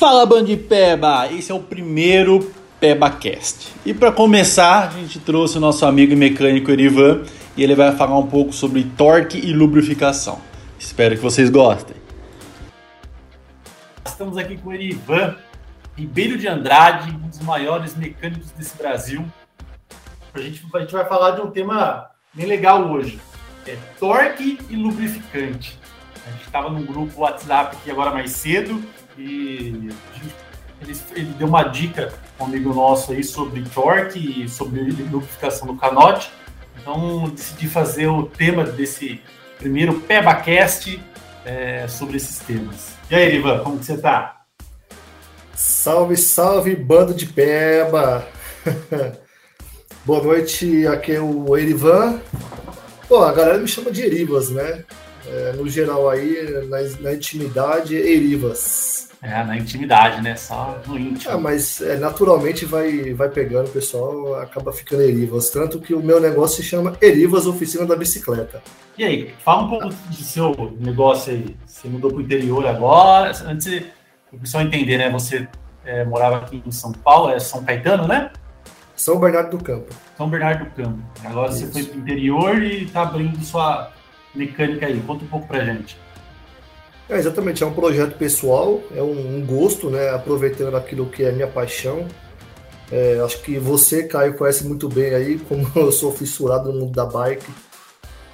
Fala Bandipeba, esse é o primeiro PebaCast. E para começar, a gente trouxe o nosso amigo mecânico Erivan e ele vai falar um pouco sobre torque e lubrificação. Espero que vocês gostem. Estamos aqui com o Erivan Ribeiro de Andrade, um dos maiores mecânicos desse Brasil. A gente, a gente vai falar de um tema bem legal hoje. É torque e lubrificante. A gente estava num grupo WhatsApp aqui agora mais cedo e ele, ele, deu uma dica um amigo nosso aí sobre torque e sobre lubrificação do canote. Então decidi fazer o tema desse primeiro PebaCast é, sobre esses temas. E aí, Ivan, como que você está? Salve, salve, bando de peba! Boa noite, aqui é o Erivan. Pô, a galera me chama de Erivas, né? É, no geral aí, na, na intimidade, Erivas. É, na intimidade, né? Só no íntimo. Ah, mas é, naturalmente vai, vai pegando, o pessoal acaba ficando Erivas. Tanto que o meu negócio se chama Erivas Oficina da Bicicleta. E aí, fala um pouco do seu negócio aí. Você mudou para o interior agora. Antes, o pessoal entender, né? Você é, morava aqui em São Paulo, é São Caetano, né? São Bernardo do Campo. São Bernardo do Campo. Agora Isso. você foi para o interior e está abrindo sua mecânica aí. Conta um pouco para gente. É, exatamente, é um projeto pessoal, é um, um gosto, né? Aproveitando aquilo que é minha paixão. É, acho que você, Caio, conhece muito bem aí, como eu sou fissurado no mundo da bike.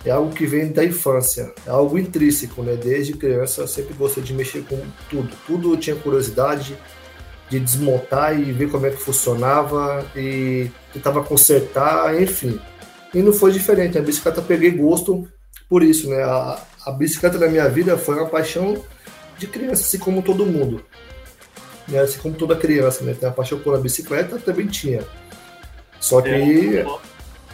É algo que vem da infância, é algo intrínseco, né? Desde criança eu sempre gostei de mexer com tudo. Tudo eu tinha curiosidade de desmontar e ver como é que funcionava e tentava consertar, enfim. E não foi diferente, a bicicleta peguei gosto por isso, né? A, a bicicleta na minha vida foi uma paixão de criança, assim como todo mundo. Né? Assim como toda criança, né? Tem a paixão por a bicicleta, também tinha. Só que. Eu,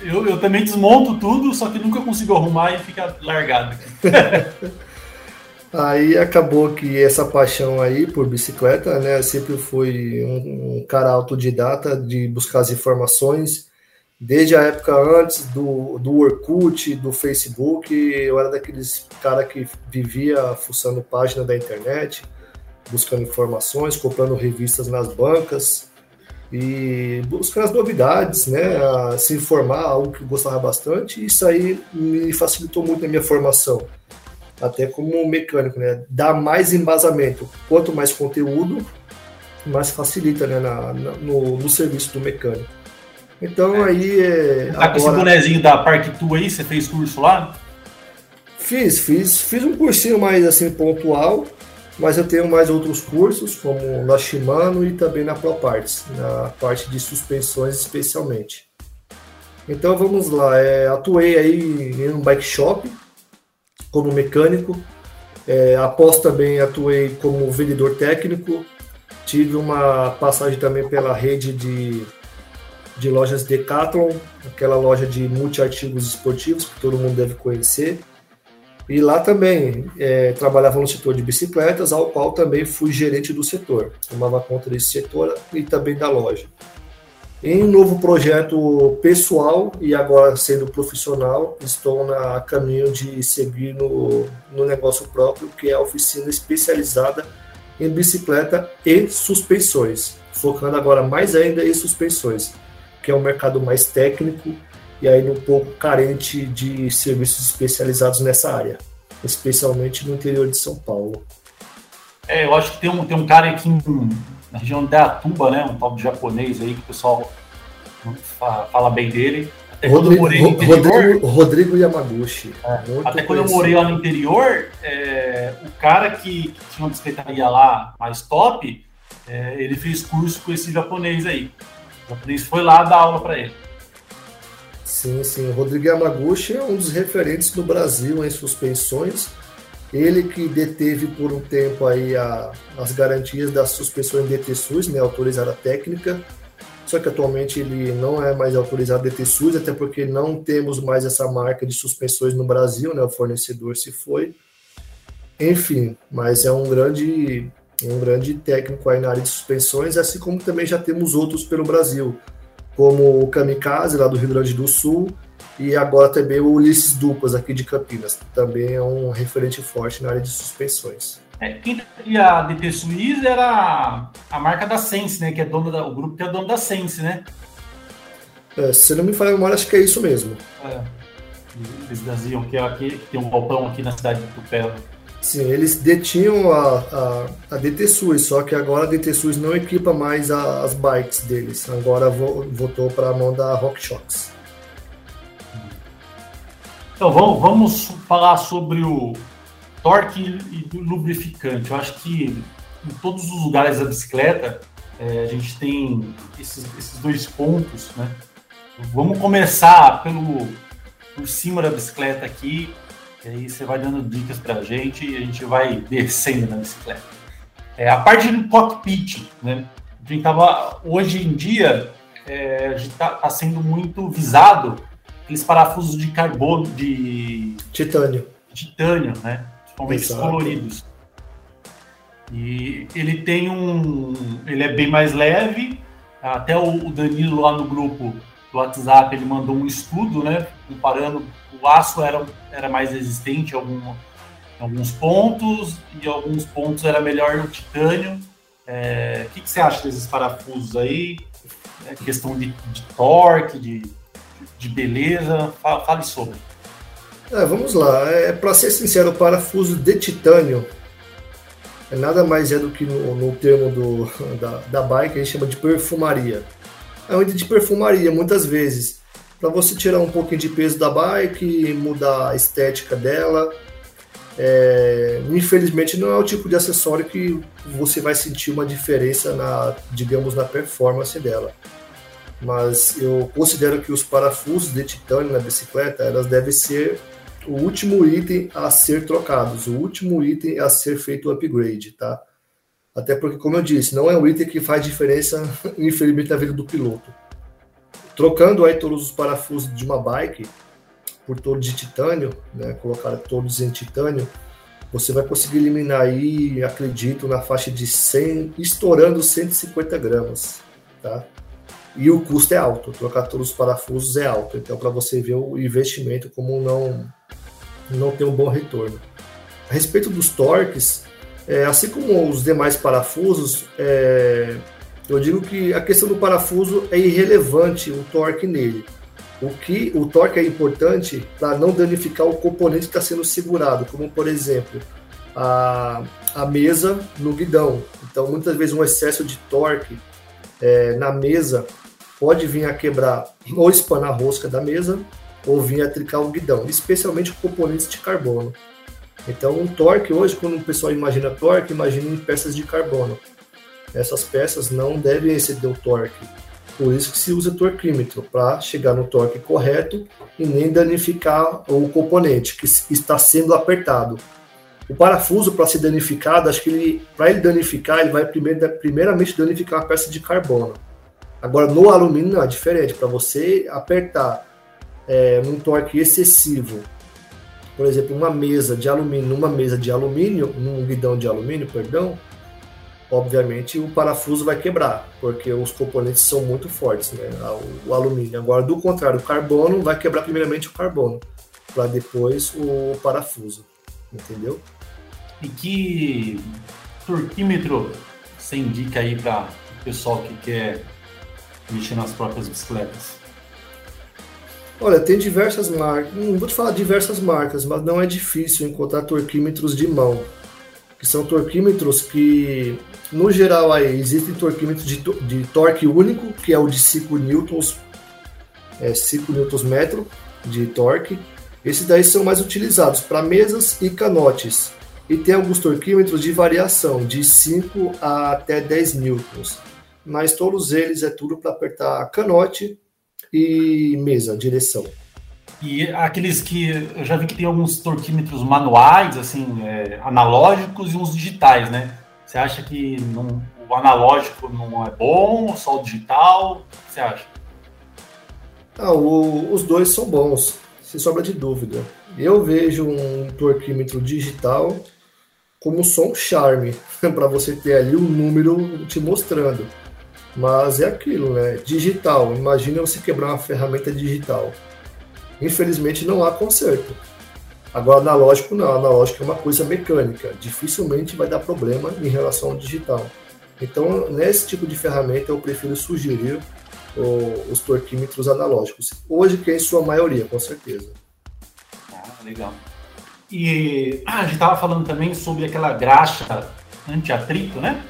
eu, eu, também desmonto tudo, só que nunca consigo arrumar e fica largado. aí acabou que essa paixão aí por bicicleta, né? Sempre fui um, um cara autodidata de buscar as informações Desde a época antes do, do Orkut, do Facebook, eu era daqueles cara que vivia fuçando página da internet, buscando informações, comprando revistas nas bancas e buscando as novidades, né, se informar, algo que eu gostava bastante, e isso aí me facilitou muito a minha formação, até como mecânico, né, dá mais embasamento, quanto mais conteúdo, mais facilita, né, na, na no, no serviço do mecânico. Então é. aí. É, tá agora... com esse bonezinho da Park Tu aí? Você fez curso lá? Fiz, fiz, fiz um cursinho mais assim pontual, mas eu tenho mais outros cursos, como na Shimano e também na ProParts, na parte de suspensões especialmente. Então vamos lá, é, atuei aí em um bike shop como mecânico, é, após também atuei como vendedor técnico, tive uma passagem também pela rede de de lojas Decathlon, aquela loja de multi-artigos esportivos que todo mundo deve conhecer. E lá também é, trabalhava no setor de bicicletas, ao qual também fui gerente do setor. Tomava conta desse setor e também da loja. Em um novo projeto pessoal e agora sendo profissional, estou na caminho de seguir no, no negócio próprio, que é a oficina especializada em bicicleta e suspensões, focando agora mais ainda em suspensões que é um mercado mais técnico e ainda um pouco carente de serviços especializados nessa área, especialmente no interior de São Paulo. É, eu acho que tem um, tem um cara aqui na região da Atuba, né, um tal de japonês aí que o pessoal fala bem dele. Até Rodrigo, Rodrigo, Rodrigo, Yamaguchi. É, até quando eu morei lá no interior, é, o cara que, que, tinha uma bicicletaria lá mais top, é, ele fez curso com esse japonês aí. O japonês foi lá dar aula para ele. Sim, sim. O Rodrigo Yamaguchi é um dos referentes do Brasil em suspensões. Ele que deteve por um tempo aí a, as garantias das suspensões DT-SUS, né, autorizada técnica. Só que atualmente ele não é mais autorizado DT-SUS, até porque não temos mais essa marca de suspensões no Brasil, né, o fornecedor se foi. Enfim, mas é um grande um grande técnico aí na área de suspensões, assim como também já temos outros pelo Brasil, como o Kamikaze, lá do Rio Grande do Sul, e agora também o Ulisses Dupas, aqui de Campinas, também é um referente forte na área de suspensões. É, quem trazia a DT Suisse era a marca da Sense, né? Que é dono da, o grupo que é dono da Sense, né? É, se não me falha a memória, acho que é isso mesmo. É. Eles diziam que, aqui, que tem um galpão aqui na cidade de Tupelo. Sim, eles detinham a, a, a DT Suisse, só que agora a DT Suisse não equipa mais a, as bikes deles. Agora vo, voltou para a mão da RockShox. Então vamos, vamos falar sobre o, torque e lubrificante. Eu acho que em todos os lugares da bicicleta é, a gente tem esses, esses, dois pontos, né? Vamos começar pelo por cima da bicicleta aqui, e aí você vai dando dicas para a gente e a gente vai descendo na bicicleta. É, a parte do cockpit, né? A gente tava, hoje em dia, é, a gente está tá sendo muito visado aqueles parafusos de carbono, de titânio, titânio, né? principalmente Exato. coloridos. E ele tem um. Ele é bem mais leve. Até o Danilo lá no grupo do WhatsApp ele mandou um estudo, né? Comparando o aço era, era mais resistente em, algum, em alguns pontos e alguns pontos era melhor no titânio. É, o que, que, você acha desses parafusos aí? É questão de, de torque, de, de beleza? Fale sobre. É, vamos lá. É, Para ser sincero, o parafuso de titânio é nada mais é do que no, no termo do, da, da bike, a gente chama de perfumaria. É um item de perfumaria, muitas vezes. Para você tirar um pouquinho de peso da bike, mudar a estética dela. É, infelizmente não é o tipo de acessório que você vai sentir uma diferença na, digamos, na performance dela. Mas eu considero que os parafusos de titânio na bicicleta, elas devem ser o último item a ser trocados, o último item a ser feito o upgrade, tá? Até porque, como eu disse, não é um item que faz diferença, infelizmente, na vida do piloto. Trocando aí todos os parafusos de uma bike por todos de titânio, né, colocar todos em titânio, você vai conseguir eliminar aí, acredito, na faixa de 100, estourando 150 gramas, tá? E o custo é alto, trocar todos os parafusos é alto, então para você ver o investimento como não não tem um bom retorno. A respeito dos torques, é, assim como os demais parafusos, é, eu digo que a questão do parafuso é irrelevante o torque nele. O que o torque é importante para não danificar o componente que está sendo segurado, como por exemplo a, a mesa no guidão. Então, muitas vezes um excesso de torque é, na mesa pode vir a quebrar ou espanar a rosca da mesa ou vir a tricar o guidão, especialmente componentes de carbono. Então, um torque hoje, quando o pessoal imagina torque, imagina em peças de carbono. Essas peças não devem exceder o torque. Por isso que se usa torquímetro, para chegar no torque correto e nem danificar o componente que está sendo apertado. O parafuso, para ser danificado, acho que ele, para ele danificar, ele vai primeiro, primeiramente danificar a peça de carbono. Agora, no alumínio, não, é diferente. Para você apertar é, um torque excessivo, por exemplo, uma mesa de alumínio, numa mesa de alumínio, num guidão de alumínio, perdão, obviamente o parafuso vai quebrar, porque os componentes são muito fortes, né? O, alumínio. Agora, do contrário, o carbono vai quebrar primeiramente o carbono, para depois o parafuso, entendeu? E que torquímetro você indica aí para o pessoal que quer mexer nas próprias bicicletas? Olha, tem diversas marcas, não vou te falar diversas marcas, mas não é difícil encontrar torquímetros de mão, que são torquímetros que, no geral, aí existem torquímetros de, de torque único, que é o de 5 newtons, é, 5 newtons metro de torque. Esses daí são mais utilizados para mesas e canotes. E tem alguns torquímetros de variação, de 5 a até 10 newtons. Mas todos eles é tudo para apertar canote e mesa, direção. E aqueles que eu já vi que tem alguns torquímetros manuais, assim, é, analógicos e uns digitais, né? Você acha que não, o analógico não é bom, só o digital? O que você acha? Ah, o, os dois são bons, sem sobra de dúvida. Eu vejo um torquímetro digital como só um charme, para você ter ali o um número te mostrando. Mas é aquilo, né? Digital. Imagina você quebrar uma ferramenta digital. Infelizmente não há conserto. Agora, analógico não, analógico é uma coisa mecânica, dificilmente vai dar problema em relação ao digital. Então, nesse tipo de ferramenta, eu prefiro sugerir o, os torquímetros analógicos. Hoje, que é em sua maioria, com certeza. Ah, legal. E ah, a gente estava falando também sobre aquela graxa anti-atrito, né?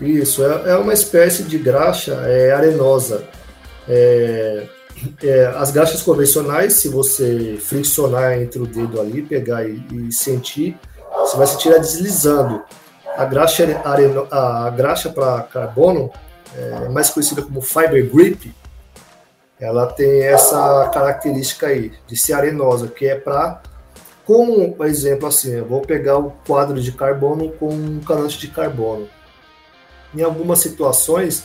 Isso, é, é uma espécie de graxa é, arenosa. É, é, as graxas convencionais, se você friccionar entre o dedo ali, pegar e, e sentir, você vai sentir ela deslizando. A graxa, areno, a graxa para carbono, é, mais conhecida como fiber grip, ela tem essa característica aí de ser arenosa, que é para como, por exemplo, assim, eu vou pegar o quadro de carbono com um canante de carbono. Em algumas situações,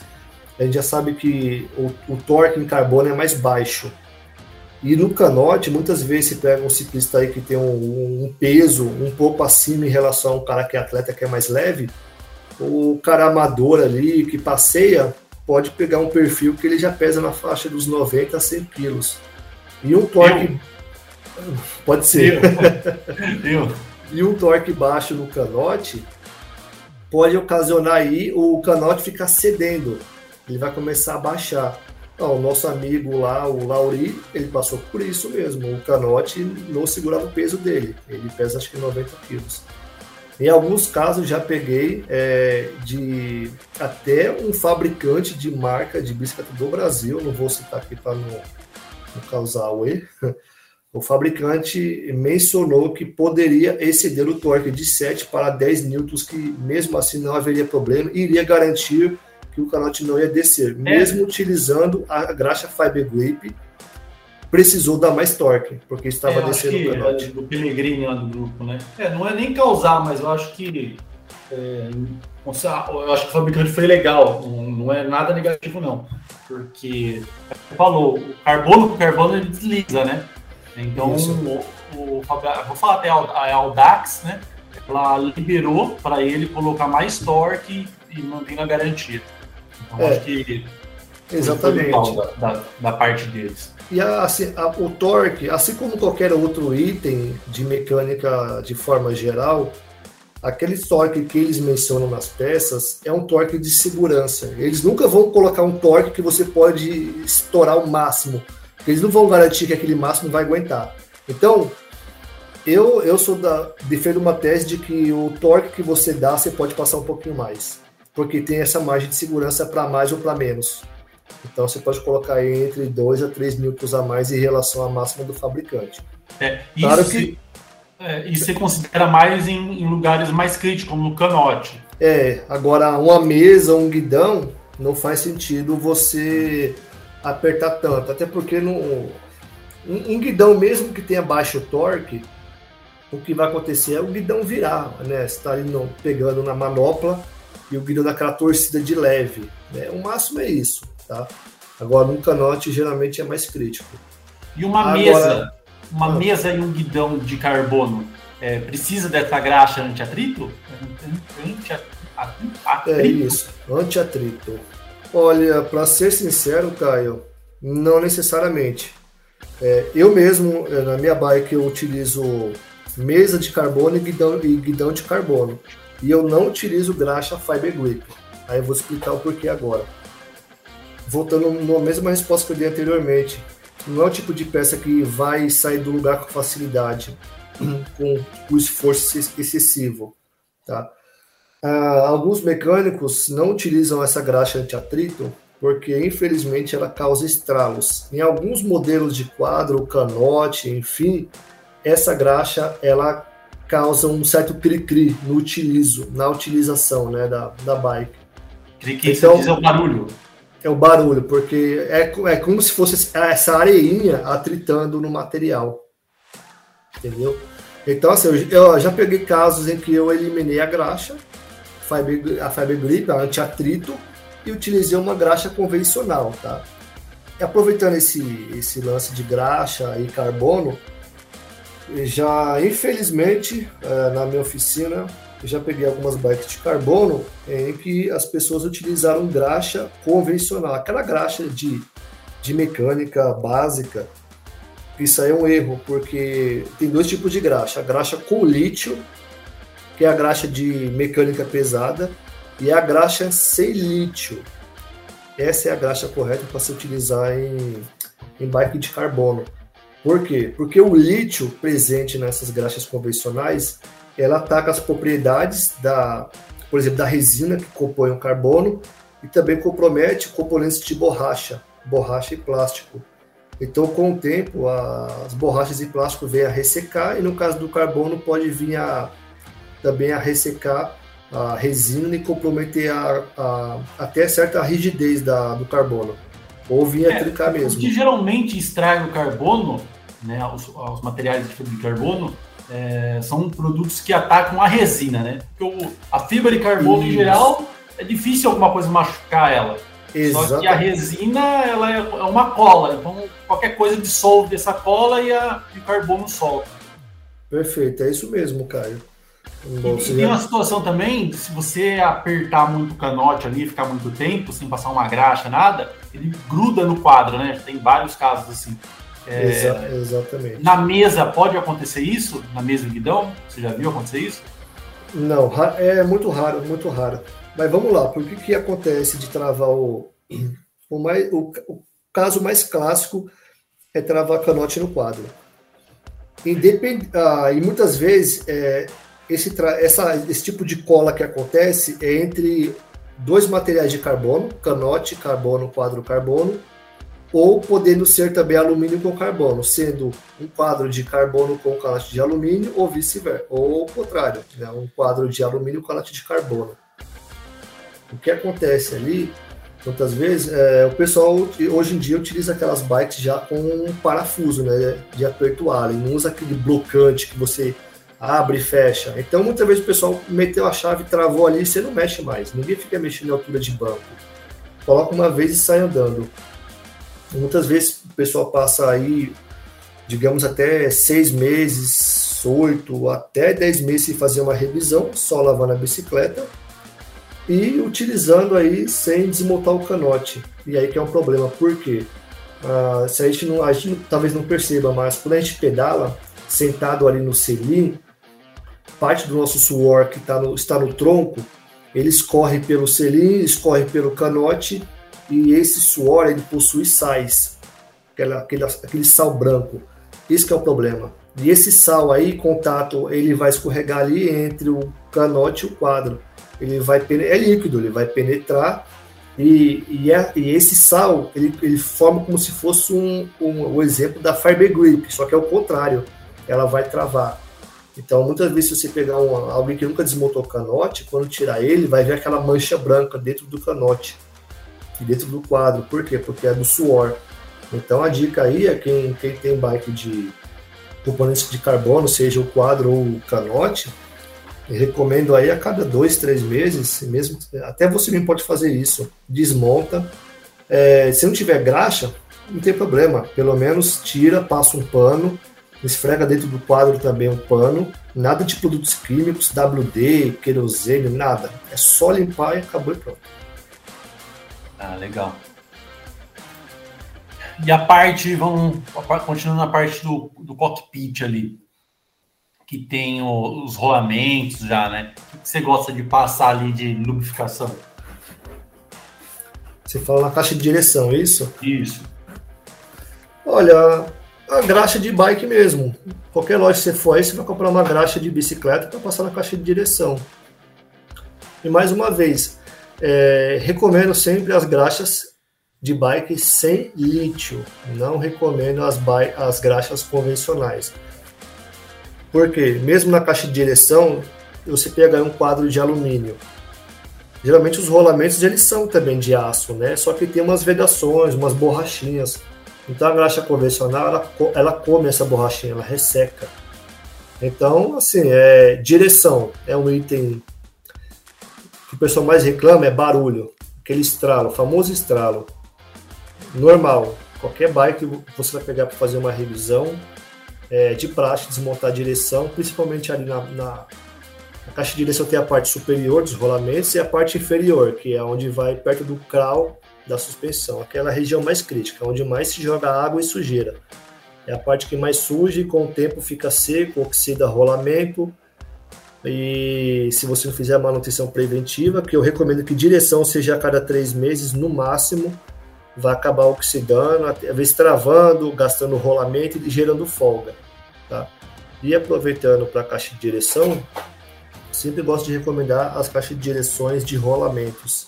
a gente já sabe que o, o torque em carbono é mais baixo. E no canote, muitas vezes se pega um ciclista aí que tem um, um, peso um pouco acima em relação a um cara que é atleta que é mais leve, o cara amador ali que passeia pode pegar um perfil que ele já pesa na faixa dos 90 a 100 quilos. E um torque. Eu. Pode ser. Eu. Eu. e um torque baixo no canote pode ocasionar aí o canote ficar cedendo ele vai começar a baixar. O nosso amigo lá, o Lauri, ele passou por isso mesmo. O canote não segurava o peso dele. Ele pesa acho que 90 quilos. Em alguns casos já peguei é, de até um fabricante de marca de bicicleta do Brasil, não vou citar aqui para não, não causar o erro. O fabricante mencionou que poderia exceder o torque de 7 para 10 newtons, que mesmo assim não haveria problema, iria garantir que o canote não ia descer. É. Mesmo utilizando a graxa Fiber Grip, precisou dar mais torque, porque estava é, descendo o canote. É do Pellegrini lá do grupo, né? É, não é nem causar, mas eu acho que. É, eu acho que o fabricante foi legal, não, não é nada negativo, não. Porque, falou, o carbono com carbono ele desliza, né? Então, o, o, vou falar até a Audax, né? Ela liberou para ele colocar mais torque e mantendo a garantia. Então, é, acho que exatamente da, da, da, parte deles. E a, assim, a, o torque, assim como qualquer outro item de mecânica de forma geral, aquele torque que eles mencionam nas peças é um torque de segurança. Eles nunca vão colocar um torque que você pode estourar o máximo. Eles não vão garantir que aquele máximo vai aguentar. Então, eu, eu sou da defendo uma tese de que o torque que você dá, você pode passar um pouquinho mais porque tem essa margem de segurança para mais ou para menos. Então você pode colocar aí entre 2 a 3 newtons a mais em relação à máxima do fabricante. É, claro isso que. É, e você considera mais em, em, lugares mais críticos, como no canote. É, agora uma mesa, um guidão, não faz sentido você apertar tanto. Até porque no, um, um guidão, mesmo que tenha baixo torque, o que vai acontecer é o guidão virar, né? Você está pegando na manopla e o guidão daquela torcida de leve. Né? O máximo é isso, tá? Agora, um canote geralmente é mais crítico. E uma Agora, mesa, uma ah, mesa e um guidão de carbono, é, precisa dessa graxa anti-atrito? Anti é isso, anti-atrito. Olha, para ser sincero, Caio, não necessariamente. É, eu mesmo, é, na minha bike, eu utilizo mesa de carbono e guidão, e guidão de carbono e eu não utilizo graxa Fiber Grip. Aí eu vou explicar o porquê agora. Voltando na mesma resposta que eu dei anteriormente, não é o tipo de peça que vai sair do lugar com facilidade, com o esforço excessivo. Tá? Ah, alguns mecânicos não utilizam essa graxa anti-atrito porque, infelizmente, ela causa estralos. Em alguns modelos de quadro, canote, enfim, essa graxa ela causa um certo cri-cri no utilizo, na utilização né, da, da bike. Cri-cri então, é o barulho. É o barulho, porque é, é como se fosse essa areinha atritando no material. Entendeu? Então, assim, eu, eu já peguei casos em que eu eliminei a graxa, a Fiber Grip, a anti-atrito, e utilizei uma graxa convencional, tá? E aproveitando esse, esse lance de graxa e carbono, já, infelizmente, é, na minha oficina, eu já peguei algumas bikes de carbono em que as pessoas utilizaram graxa convencional, aquela graxa de, de mecânica básica. Isso aí é um erro, porque tem dois tipos de graxa. A graxa com lítio, que é a graxa de mecânica pesada, e a graxa sem lítio. Essa é a graxa correta para se utilizar em, em bike de carbono. Por quê? Porque o lítio presente nessas graxas convencionais, ela ataca as propriedades da, por exemplo, da resina que compõe o carbono e também compromete componentes de borracha, borracha e plástico. Então, com o tempo, as borrachas e plástico vêm a ressecar e no caso do carbono pode vir a, também a ressecar a resina e comprometer a, a, até certa rigidez da, do carbono. Ou vir a é, trincar mesmo. O que geralmente extrai o carbono, né, materiais de fibra de carbono, é, são produtos que atacam a resina, né? Porque o, a fibra de carbono Isso. em geral é difícil alguma coisa machucar ela. Exatamente. Só que a resina ela é, é uma cola, então qualquer coisa dissolve essa cola e, a, e o carbono solta. Perfeito, é isso mesmo, Caio. Bom, e, tem uma situação também, se você apertar muito o canote ali, ficar muito tempo, sem passar uma graxa, nada, ele gruda no quadro, né? Tem vários casos assim. É, Exa exatamente. Na mesa pode acontecer isso? Na mesa do guidão? Você já viu acontecer isso? Não, é muito raro, muito raro. Mas vamos lá, por que, que acontece de travar o. O, mais, o, o caso mais clássico é travar canote no quadro. Independ, ah, e muitas vezes é, esse, essa, esse tipo de cola que acontece é entre dois materiais de carbono, canote, carbono, quadro, carbono, ou podendo ser também alumínio com carbono, sendo um quadro de carbono com canote de alumínio, ou vice-versa, ou o contrário, né? um quadro de alumínio com canote de carbono. O que acontece ali, muitas vezes, é, o pessoal hoje em dia utiliza aquelas bikes já com um parafuso né, de aperto Allen, não usa aquele blocante que você abre e fecha. Então, muitas vezes o pessoal meteu a chave, travou ali e você não mexe mais. Ninguém fica mexendo em altura de banco. Coloca uma vez e sai andando. Muitas vezes o pessoal passa aí, digamos, até seis meses, oito, até dez meses sem fazer uma revisão, só lavando a bicicleta e utilizando aí sem desmontar o canote. E aí que é um problema, por quê? Ah, se a gente, não, a gente talvez não perceba, mas quando a gente pedala sentado ali no selim, parte do nosso suor que tá no, está no tronco, ele escorre pelo selim, escorre pelo canote e esse suor ele possui sais, aquela, aquele, aquele sal branco. Isso que é o problema. E esse sal aí, contato, ele vai escorregar ali entre o canote e o quadro. Ele vai é líquido, ele vai penetrar e, e, é, e esse sal ele, ele forma como se fosse um, um, um exemplo da fiber grip, só que é o contrário, ela vai travar. Então, muitas vezes, se você pegar um, alguém que nunca desmontou o canote, quando tirar ele, vai ver aquela mancha branca dentro do canote dentro do quadro. Por quê? Porque é do suor. Então, a dica aí é quem, quem tem bike de componentes de carbono, seja o quadro ou o canote, recomendo aí a cada dois, três meses, mesmo até você mesmo pode fazer isso. Desmonta. É, se não tiver graxa, não tem problema. Pelo menos tira, passa um pano esfrega dentro do quadro também um pano, nada de produtos químicos, WD, querosene, nada. É só limpar e acabou e pronto. Ah, legal. E a parte, vamos continuando na parte do, do cockpit ali, que tem o, os rolamentos já, né? O que você gosta de passar ali de lubrificação? Você fala na caixa de direção, é isso? Isso. Olha, a graxa de bike mesmo. Qualquer loja que você for aí, você vai comprar uma graxa de bicicleta para passar na caixa de direção. E mais uma vez, é, recomendo sempre as graxas de bike sem lítio. Não recomendo as, as graxas convencionais. Porque mesmo na caixa de direção, você pega um quadro de alumínio. Geralmente os rolamentos eles são também de aço, né? Só que tem umas vedações, umas borrachinhas então a graxa convencional, ela, ela come essa borrachinha, ela resseca. Então, assim, é, direção é um item que o pessoal mais reclama, é barulho. Aquele estralo, famoso estralo. Normal, qualquer bike você vai pegar para fazer uma revisão, é, de praxe, desmontar a direção, principalmente ali na, na, na, caixa de direção tem a parte superior dos rolamentos e a parte inferior, que é onde vai perto do crawl da suspensão, aquela região mais crítica, onde mais se joga água e sujeira. É a parte que mais surge, com o tempo fica seco, oxida rolamento. E se você não fizer a manutenção preventiva, que eu recomendo que direção seja a cada três meses no máximo, vai acabar oxidando, às vezes travando, gastando rolamento e gerando folga. Tá? E aproveitando para a caixa de direção, sempre gosto de recomendar as caixas de direções de rolamentos.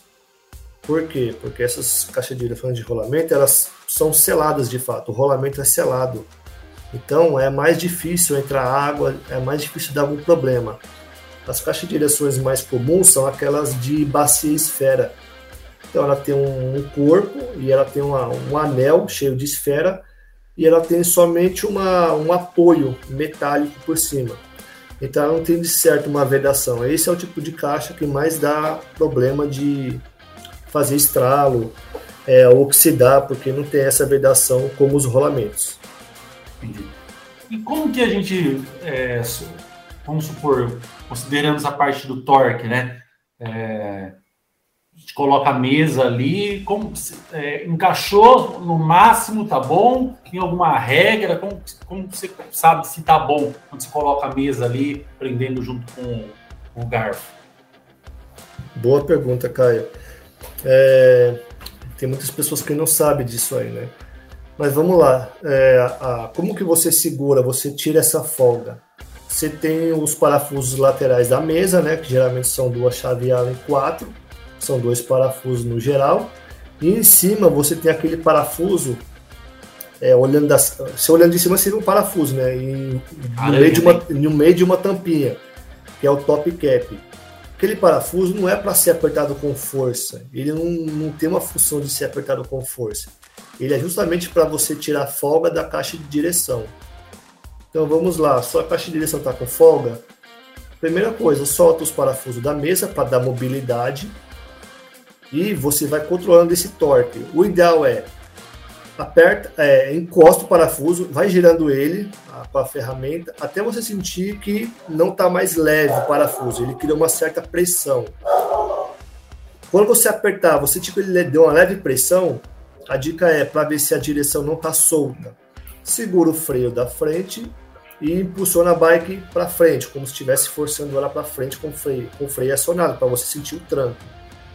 Por quê? Porque essas caixas de direções de rolamento, elas são seladas de fato, o rolamento é selado. Então é mais difícil entrar água, é mais difícil dar algum problema. As caixas de direções mais comuns são aquelas de bacia esfera. Então ela tem um, corpo e ela tem uma, um anel cheio de esfera e ela tem somente uma, um apoio metálico por cima. Então ela não tem de certo uma vedação. Esse é o tipo de caixa que mais dá problema de fazer estralo, é, oxidar, porque não tem essa vedação como os rolamentos. E como que a gente, é, vamos supor, consideramos a parte do torque, né? É, a gente coloca a mesa ali, como é, encaixou no máximo, tá bom? Tem alguma regra? Como, como você sabe se tá bom quando você coloca a mesa ali, prendendo junto com, com o garfo? Boa pergunta, Caio. É, tem muitas pessoas que não sabem disso aí, né? Mas vamos lá. É, a, como que você segura, você tira essa folga? Você tem os parafusos laterais da mesa, né? Que geralmente são duas chaves Allen 4. São dois parafusos no geral. E em cima você tem aquele parafuso. É, olhando das, se olhando de cima seria um parafuso, né? No, meio de uma, no meio de uma tampinha, que é o top cap aquele parafuso não é para ser apertado com força. Ele não, não tem uma função de ser apertado com força. Ele é justamente para você tirar folga da caixa de direção. Então vamos lá, sua caixa de direção está com folga. Primeira coisa, solta os parafusos da mesa para dar mobilidade e você vai controlando esse torque. O ideal é aperta, é, encosta o parafuso, vai girando ele com a ferramenta até você sentir que não está mais leve o parafuso, ele cria uma certa pressão. Quando você apertar, você tipo ele deu uma leve pressão, a dica é para ver se a direção não está solta. Segura o freio da frente e impulsiona a bike para frente, como se estivesse forçando ela para frente com o freio, com freio acionado, para você sentir o tranco.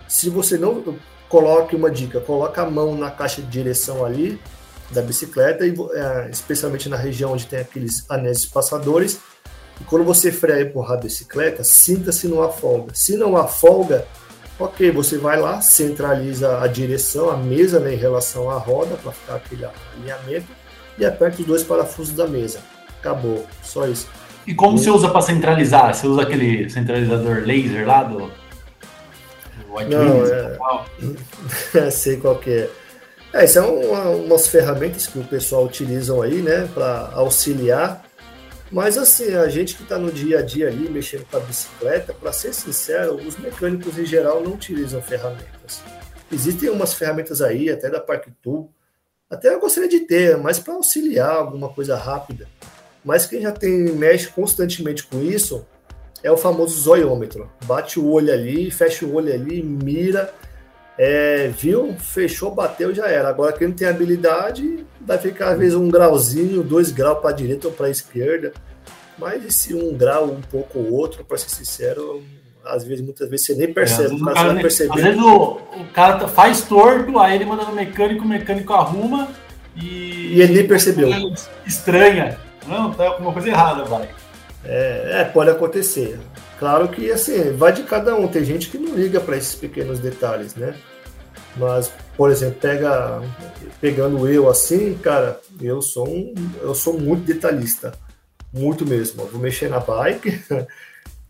Se você não coloque uma dica, coloque a mão na caixa de direção ali da bicicleta, e, é, especialmente na região onde tem aqueles anéis passadores. E quando você freia e empurrar a bicicleta, sinta-se numa folga. Se não há folga, ok, você vai lá, centraliza a direção, a mesa né, em relação à roda, para ficar aquele alinhamento, e aperta os dois parafusos da mesa. Acabou, só isso. E como você usa para centralizar? Você usa aquele centralizador laser lá do, não, é... sei qual que é. É, isso é uma, umas ferramentas que o pessoal utilizam aí, né, para auxiliar. Mas assim, a gente que está no dia a dia ali mexendo com a bicicleta, para ser sincero, os mecânicos em geral não utilizam ferramentas. Existem umas ferramentas aí, até da Parktool, até eu gostaria de ter, mas para auxiliar alguma coisa rápida. Mas quem já tem mexe constantemente com isso, é o famoso zoiômetro. Bate o olho ali, fecha o olho ali, mira, é, viu, fechou, bateu, já era. Agora quem não tem habilidade, vai ficar às vezes um grauzinho, dois graus para a direita ou para a esquerda. Mas esse um grau, um pouco ou outro, para ser sincero, às vezes, muitas vezes você nem percebe. É, o cara nem. Às vezes o, o cara tá, faz torto, aí ele manda no mecânico, o mecânico arruma e. E ele nem percebeu. Estranha. Não, tá alguma coisa errada, vai. É, é, pode acontecer. Claro que assim, vai de cada um. Tem gente que não liga para esses pequenos detalhes, né? Mas, por exemplo, pega, pegando eu assim, cara, eu sou um, eu sou muito detalhista, muito mesmo. Eu vou mexer na bike,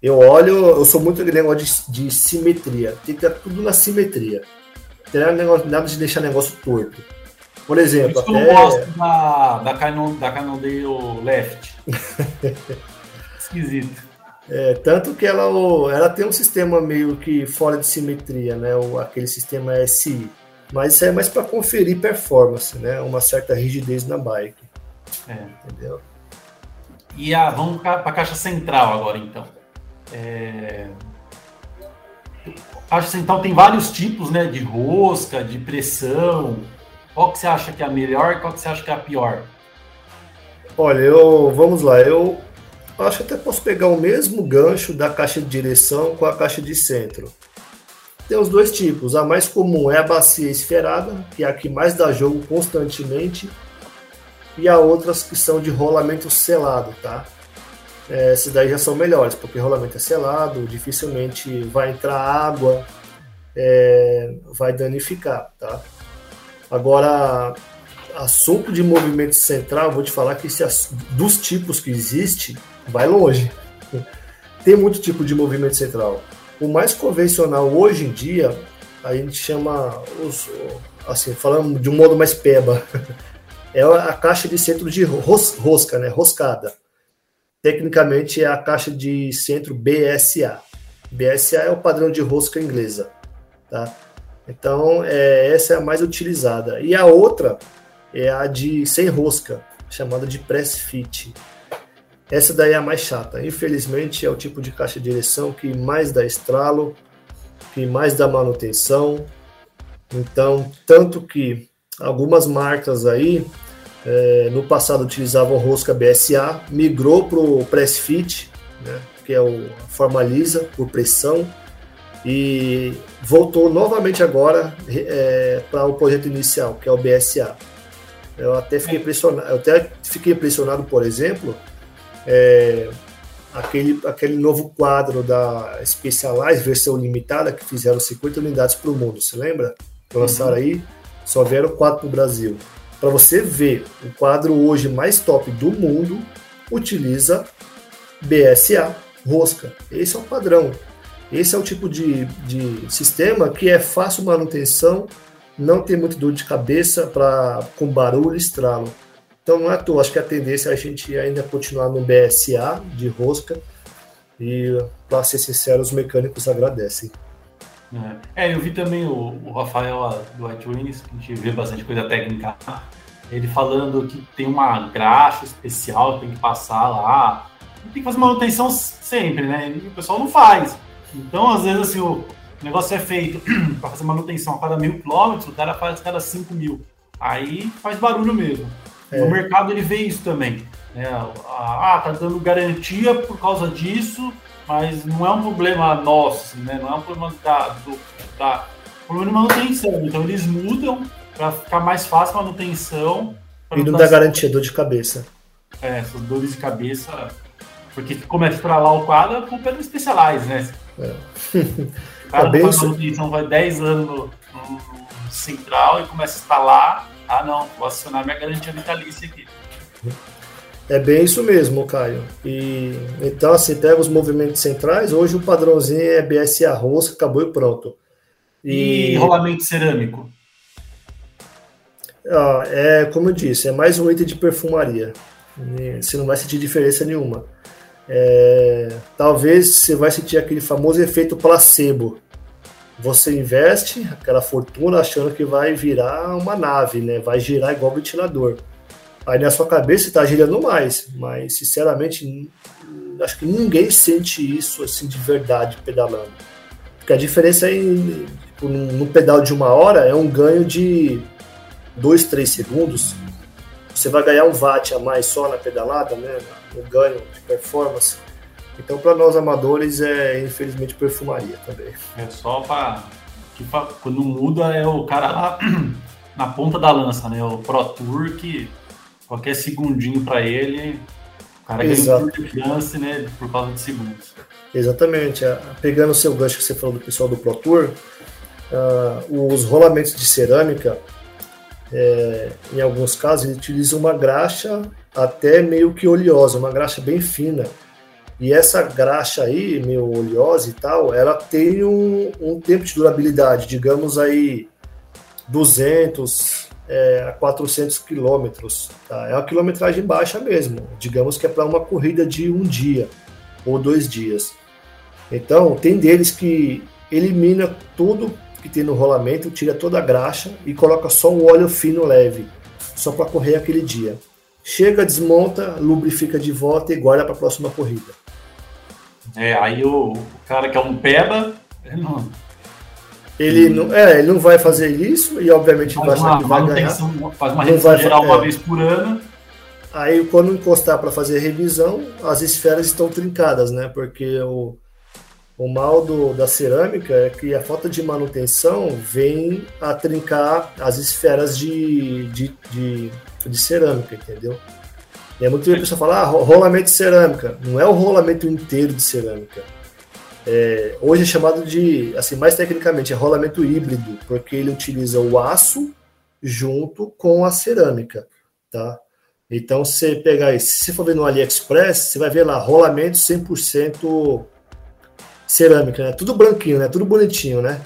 eu olho, eu sou muito negócio de, de simetria. Tem que ter tudo na simetria. Não tem nada de deixar negócio torto. Por exemplo, Por até... eu gosto da, da, Canon, da Cannondale Left. esquisito. É, tanto que ela, ela tem um sistema meio que fora de simetria, né? O, aquele sistema SI. Mas isso é mais para conferir performance, né? Uma certa rigidez na bike. É. Entendeu? E a, vamos para a caixa central agora, então. É... A caixa central tem vários tipos, né? De rosca, de pressão. Qual que você acha que é a melhor e qual que você acha que é a pior? Olha, eu vamos lá, eu acho que até posso pegar o mesmo gancho da caixa de direção com a caixa de centro. Tem os dois tipos. A mais comum é a bacia esferada, que é a que mais dá jogo constantemente, e a outras que são de rolamento selado, tá? É, esses daí já são melhores, porque rolamento é selado, dificilmente vai entrar água, é, vai danificar, tá? Agora, assunto de movimento central, vou te falar que esse, dos tipos que existe, vai longe. Tem muito tipo de movimento central. O mais convencional hoje em dia, a gente chama, os, assim, falando de um modo mais peba, é a caixa de centro de ros, rosca, né? Roscada. Tecnicamente é a caixa de centro BSA. BSA é o padrão de rosca inglesa, tá? Então, é, essa é a mais utilizada. E a outra é a de sem rosca, chamada de press fit. Essa daí é a mais chata. Infelizmente, é o tipo de caixa de direção que mais dá estralo, que mais dá manutenção. Então, tanto que algumas marcas aí é, no passado utilizavam rosca BSA, migrou para o Press Fit, né, que é o forma lisa por pressão, e voltou novamente agora é, para o projeto inicial, que é o BSA. Eu até fiquei impressionado, eu até fiquei impressionado, por exemplo, é, aquele, aquele novo quadro da Specialized, versão limitada, que fizeram 50 unidades para o mundo, você lembra? Lançaram uhum. aí, só vieram quatro para o Brasil. Para você ver, o quadro hoje mais top do mundo utiliza BSA, rosca. Esse é o padrão. Esse é o tipo de, de sistema que é fácil manutenção, não tem muito dor de cabeça para com barulho estralo. Então não é à toa, acho que a tendência é a gente ainda continuar no BSA de rosca e, para ser sincero, os mecânicos agradecem. É, é eu vi também o, o Rafael do iTunes, que a gente vê bastante coisa técnica, ele falando que tem uma graxa especial que tem que passar lá. Tem que fazer manutenção sempre, né? E o pessoal não faz. Então, às vezes, assim, o negócio é feito para fazer manutenção a cada mil quilômetros, o cara faz a cada cinco mil. Aí faz barulho mesmo. É. No mercado ele vê isso também. Né? Ah, tá dando garantia por causa disso, mas não é um problema nosso, assim, né? Não é um problema da, do, da problema de manutenção. Então eles mudam para ficar mais fácil a manutenção. E não dá garantia, dor de cabeça. É, essas dores de cabeça. Porque como é para lá o quadro, a culpa é do Specialized, né? É. O cara é faz manutenção, vai 10 anos no, no, no central e começa a instalar ah, não, vou acionar minha garantia vitalícia aqui. É bem isso mesmo, Caio. E então, assim, pega os movimentos centrais. Hoje o padrãozinho é BSA rosca, acabou e pronto. E, e rolamento cerâmico? Ah, é como eu disse, é mais um item de perfumaria. Você não vai sentir diferença nenhuma. É, talvez você vai sentir aquele famoso efeito placebo você investe aquela fortuna achando que vai virar uma nave, né? Vai girar igual ventilador. Aí na sua cabeça está girando mais, mas sinceramente acho que ninguém sente isso assim de verdade pedalando. Porque a diferença é em, tipo, no pedal de uma hora é um ganho de 2, 3 segundos. Você vai ganhar um watt a mais só na pedalada, né? No ganho de performance. Então, para nós amadores, é infelizmente perfumaria também. É só para. Quando muda, é o cara lá na ponta da lança, né? O Pro Tour, que qualquer segundinho para ele, o cara ganha um de chance, né? Por causa de segundos. Exatamente. Pegando o seu gancho que você falou do pessoal do Pro Tour, uh, os rolamentos de cerâmica, é, em alguns casos, ele utiliza uma graxa até meio que oleosa, uma graxa bem fina e essa graxa aí, meio oleosa e tal, ela tem um, um tempo de durabilidade, digamos aí 200 é, a 400 quilômetros. Tá? É uma quilometragem baixa mesmo. Digamos que é para uma corrida de um dia ou dois dias. Então, tem deles que elimina tudo que tem no rolamento, tira toda a graxa e coloca só um óleo fino leve, só para correr aquele dia. Chega, desmonta, lubrifica de volta e guarda para a próxima corrida. É, aí o, o cara que é um peba, ele não. Ele não, é, ele não vai fazer isso e obviamente faz vai, uma, vai ganhar. Faz uma revisão geral uma vez por ano. aí quando encostar para fazer a revisão, as esferas estão trincadas, né? Porque o, o mal do, da cerâmica é que a falta de manutenção vem a trincar as esferas de, de, de, de cerâmica, entendeu? E é muito a pessoa fala, ah, rolamento de cerâmica. Não é o rolamento inteiro de cerâmica. É, hoje é chamado de, assim, mais tecnicamente, é rolamento híbrido, porque ele utiliza o aço junto com a cerâmica, tá? Então, você pegar isso, se for ver no AliExpress, você vai ver lá rolamento 100% cerâmica, né? Tudo branquinho, né? Tudo bonitinho, né?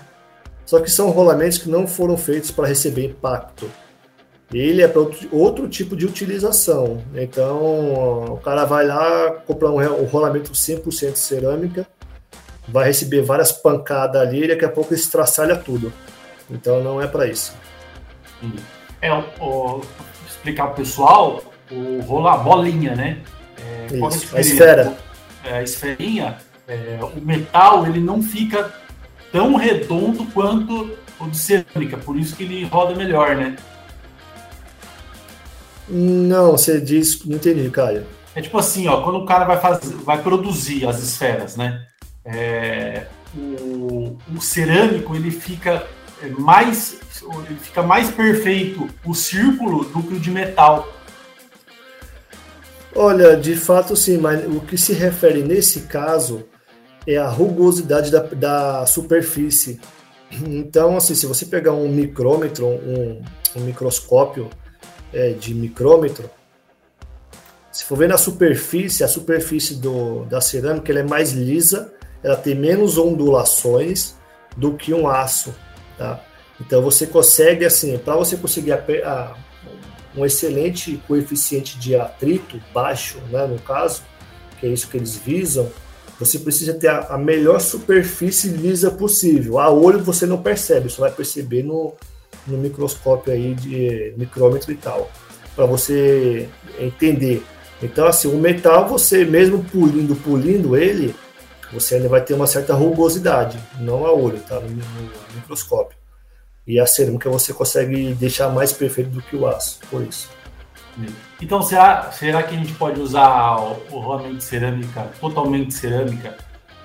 Só que são rolamentos que não foram feitos para receber impacto. Ele é para outro, outro, tipo de utilização. Então, o cara vai lá, comprar um, um rolamento 100% cerâmica, vai receber várias pancadas ali e daqui a pouco estraçalha tudo. Então, não é para isso. É, o, explicar para o pessoal, o rola bolinha, né? É, isso, a esfera. É, a esferinha, é, o metal ele não fica tão redondo quanto o de cerâmica, por isso que ele roda melhor, né? Não, você diz, não entendi, Caio. É tipo assim, ó, quando o cara vai fazer, vai produzir as esferas, né? É, o, o, cerâmico ele fica mais ele fica mais perfeito o círculo do que o de metal. Olha, de fato sim, mas o que se refere nesse caso é a rugosidade da, da superfície. Então, assim, se você pegar um micrômetro, um, um microscópio é, de micrômetro, se for ver na superfície, a superfície do, da cerâmica ela é mais lisa, ela tem menos ondulações do que um aço, tá? Então você consegue assim, para você conseguir a, a, um excelente coeficiente de atrito baixo, né, no caso, que é isso que eles visam, você precisa ter a, a, melhor superfície lisa possível. A olho você não percebe, você vai perceber no, no microscópio aí de micrômetro e tal, para você entender. Então, assim, o metal, você mesmo pulindo, pulindo ele, você ainda vai ter uma certa rugosidade, não a olho, tá? No, no microscópio. E a cerâmica você consegue deixar mais perfeito do que o aço, por isso. Então, será, será que a gente pode usar o, o rolamento de cerâmica, totalmente cerâmica,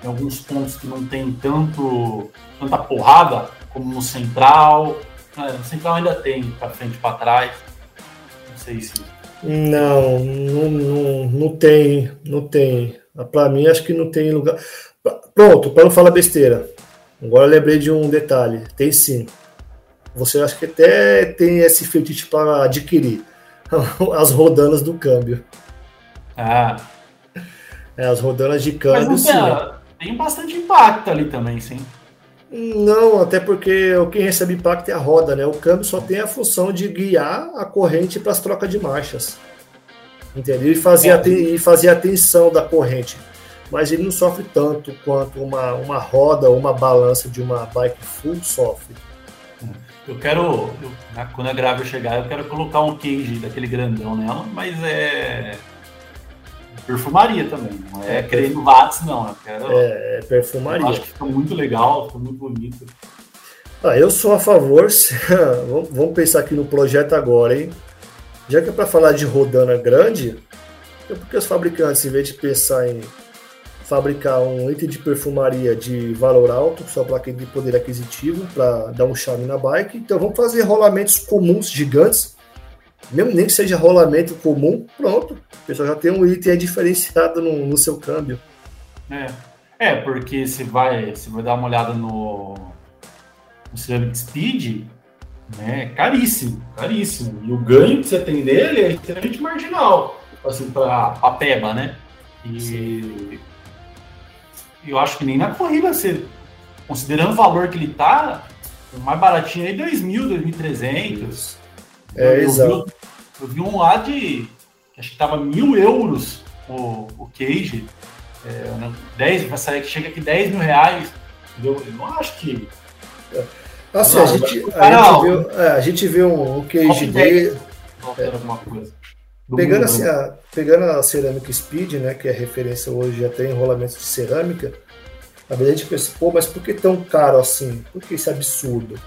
em alguns pontos que não tem tanto, tanta porrada, como no central? É, no central ainda tem, para frente e para trás. Não sei se. Não, não, não, não tem, não tem. Para mim, acho que não tem lugar. Pronto, para não falar besteira. Agora lembrei de um detalhe. Tem sim. Você acha que até tem esse fetiche para adquirir as rodanas do câmbio. Ah. É, as rodanas de câmbio, Mas sim. Tem bastante impacto ali também, sim. Não, até porque o que recebe impacto é a roda, né? O câmbio só tem a função de guiar a corrente para as trocas de marchas. Entendeu? E fazer, é. a, e fazer a tensão da corrente. Mas ele não sofre tanto quanto uma, uma roda ou uma balança de uma bike full sofre. Eu quero, eu, quando a grávida chegar, eu quero colocar um cage daquele grandão nela, mas é perfumaria também, não é, é creme watts, não. Eu quero, é, é perfumaria. Eu acho que fica muito legal, fica muito bonito. Ah, eu sou a favor, vamos pensar aqui no projeto agora, hein? Já que é para falar de rodana grande, é porque os fabricantes, em vez de pensar em fabricar um item de perfumaria de valor alto, sua placa de poder aquisitivo, para dar um charme na bike. Então vamos fazer rolamentos comuns, gigantes. Mesmo nem que seja rolamento comum, pronto. O pessoal já tem um item diferenciado no, no seu câmbio. É. é, porque se vai, se vai dar uma olhada no, no Ceramic Speed, né, é caríssimo, caríssimo. E o ganho que você tem dele é extremamente marginal, assim, para a PEBA, né? E Sim eu acho que nem na corrida, você, considerando o valor que ele tá, o mais baratinho aí, 2.000, 2.300. É, eu, exato. Vi, eu vi um lá de, acho que tava mil euros o, o cage, é, 10, vai sair que chega aqui 10 mil reais, entendeu? Eu não acho que... Assim, não, a, gente, a, gente viu, é, a gente viu um, um cage dele... É. Pegando, assim, a, pegando a Ceramic Speed, né, que é referência hoje até em rolamentos de cerâmica, a gente pensa, pô, mas por que tão caro assim? Por que esse absurdo?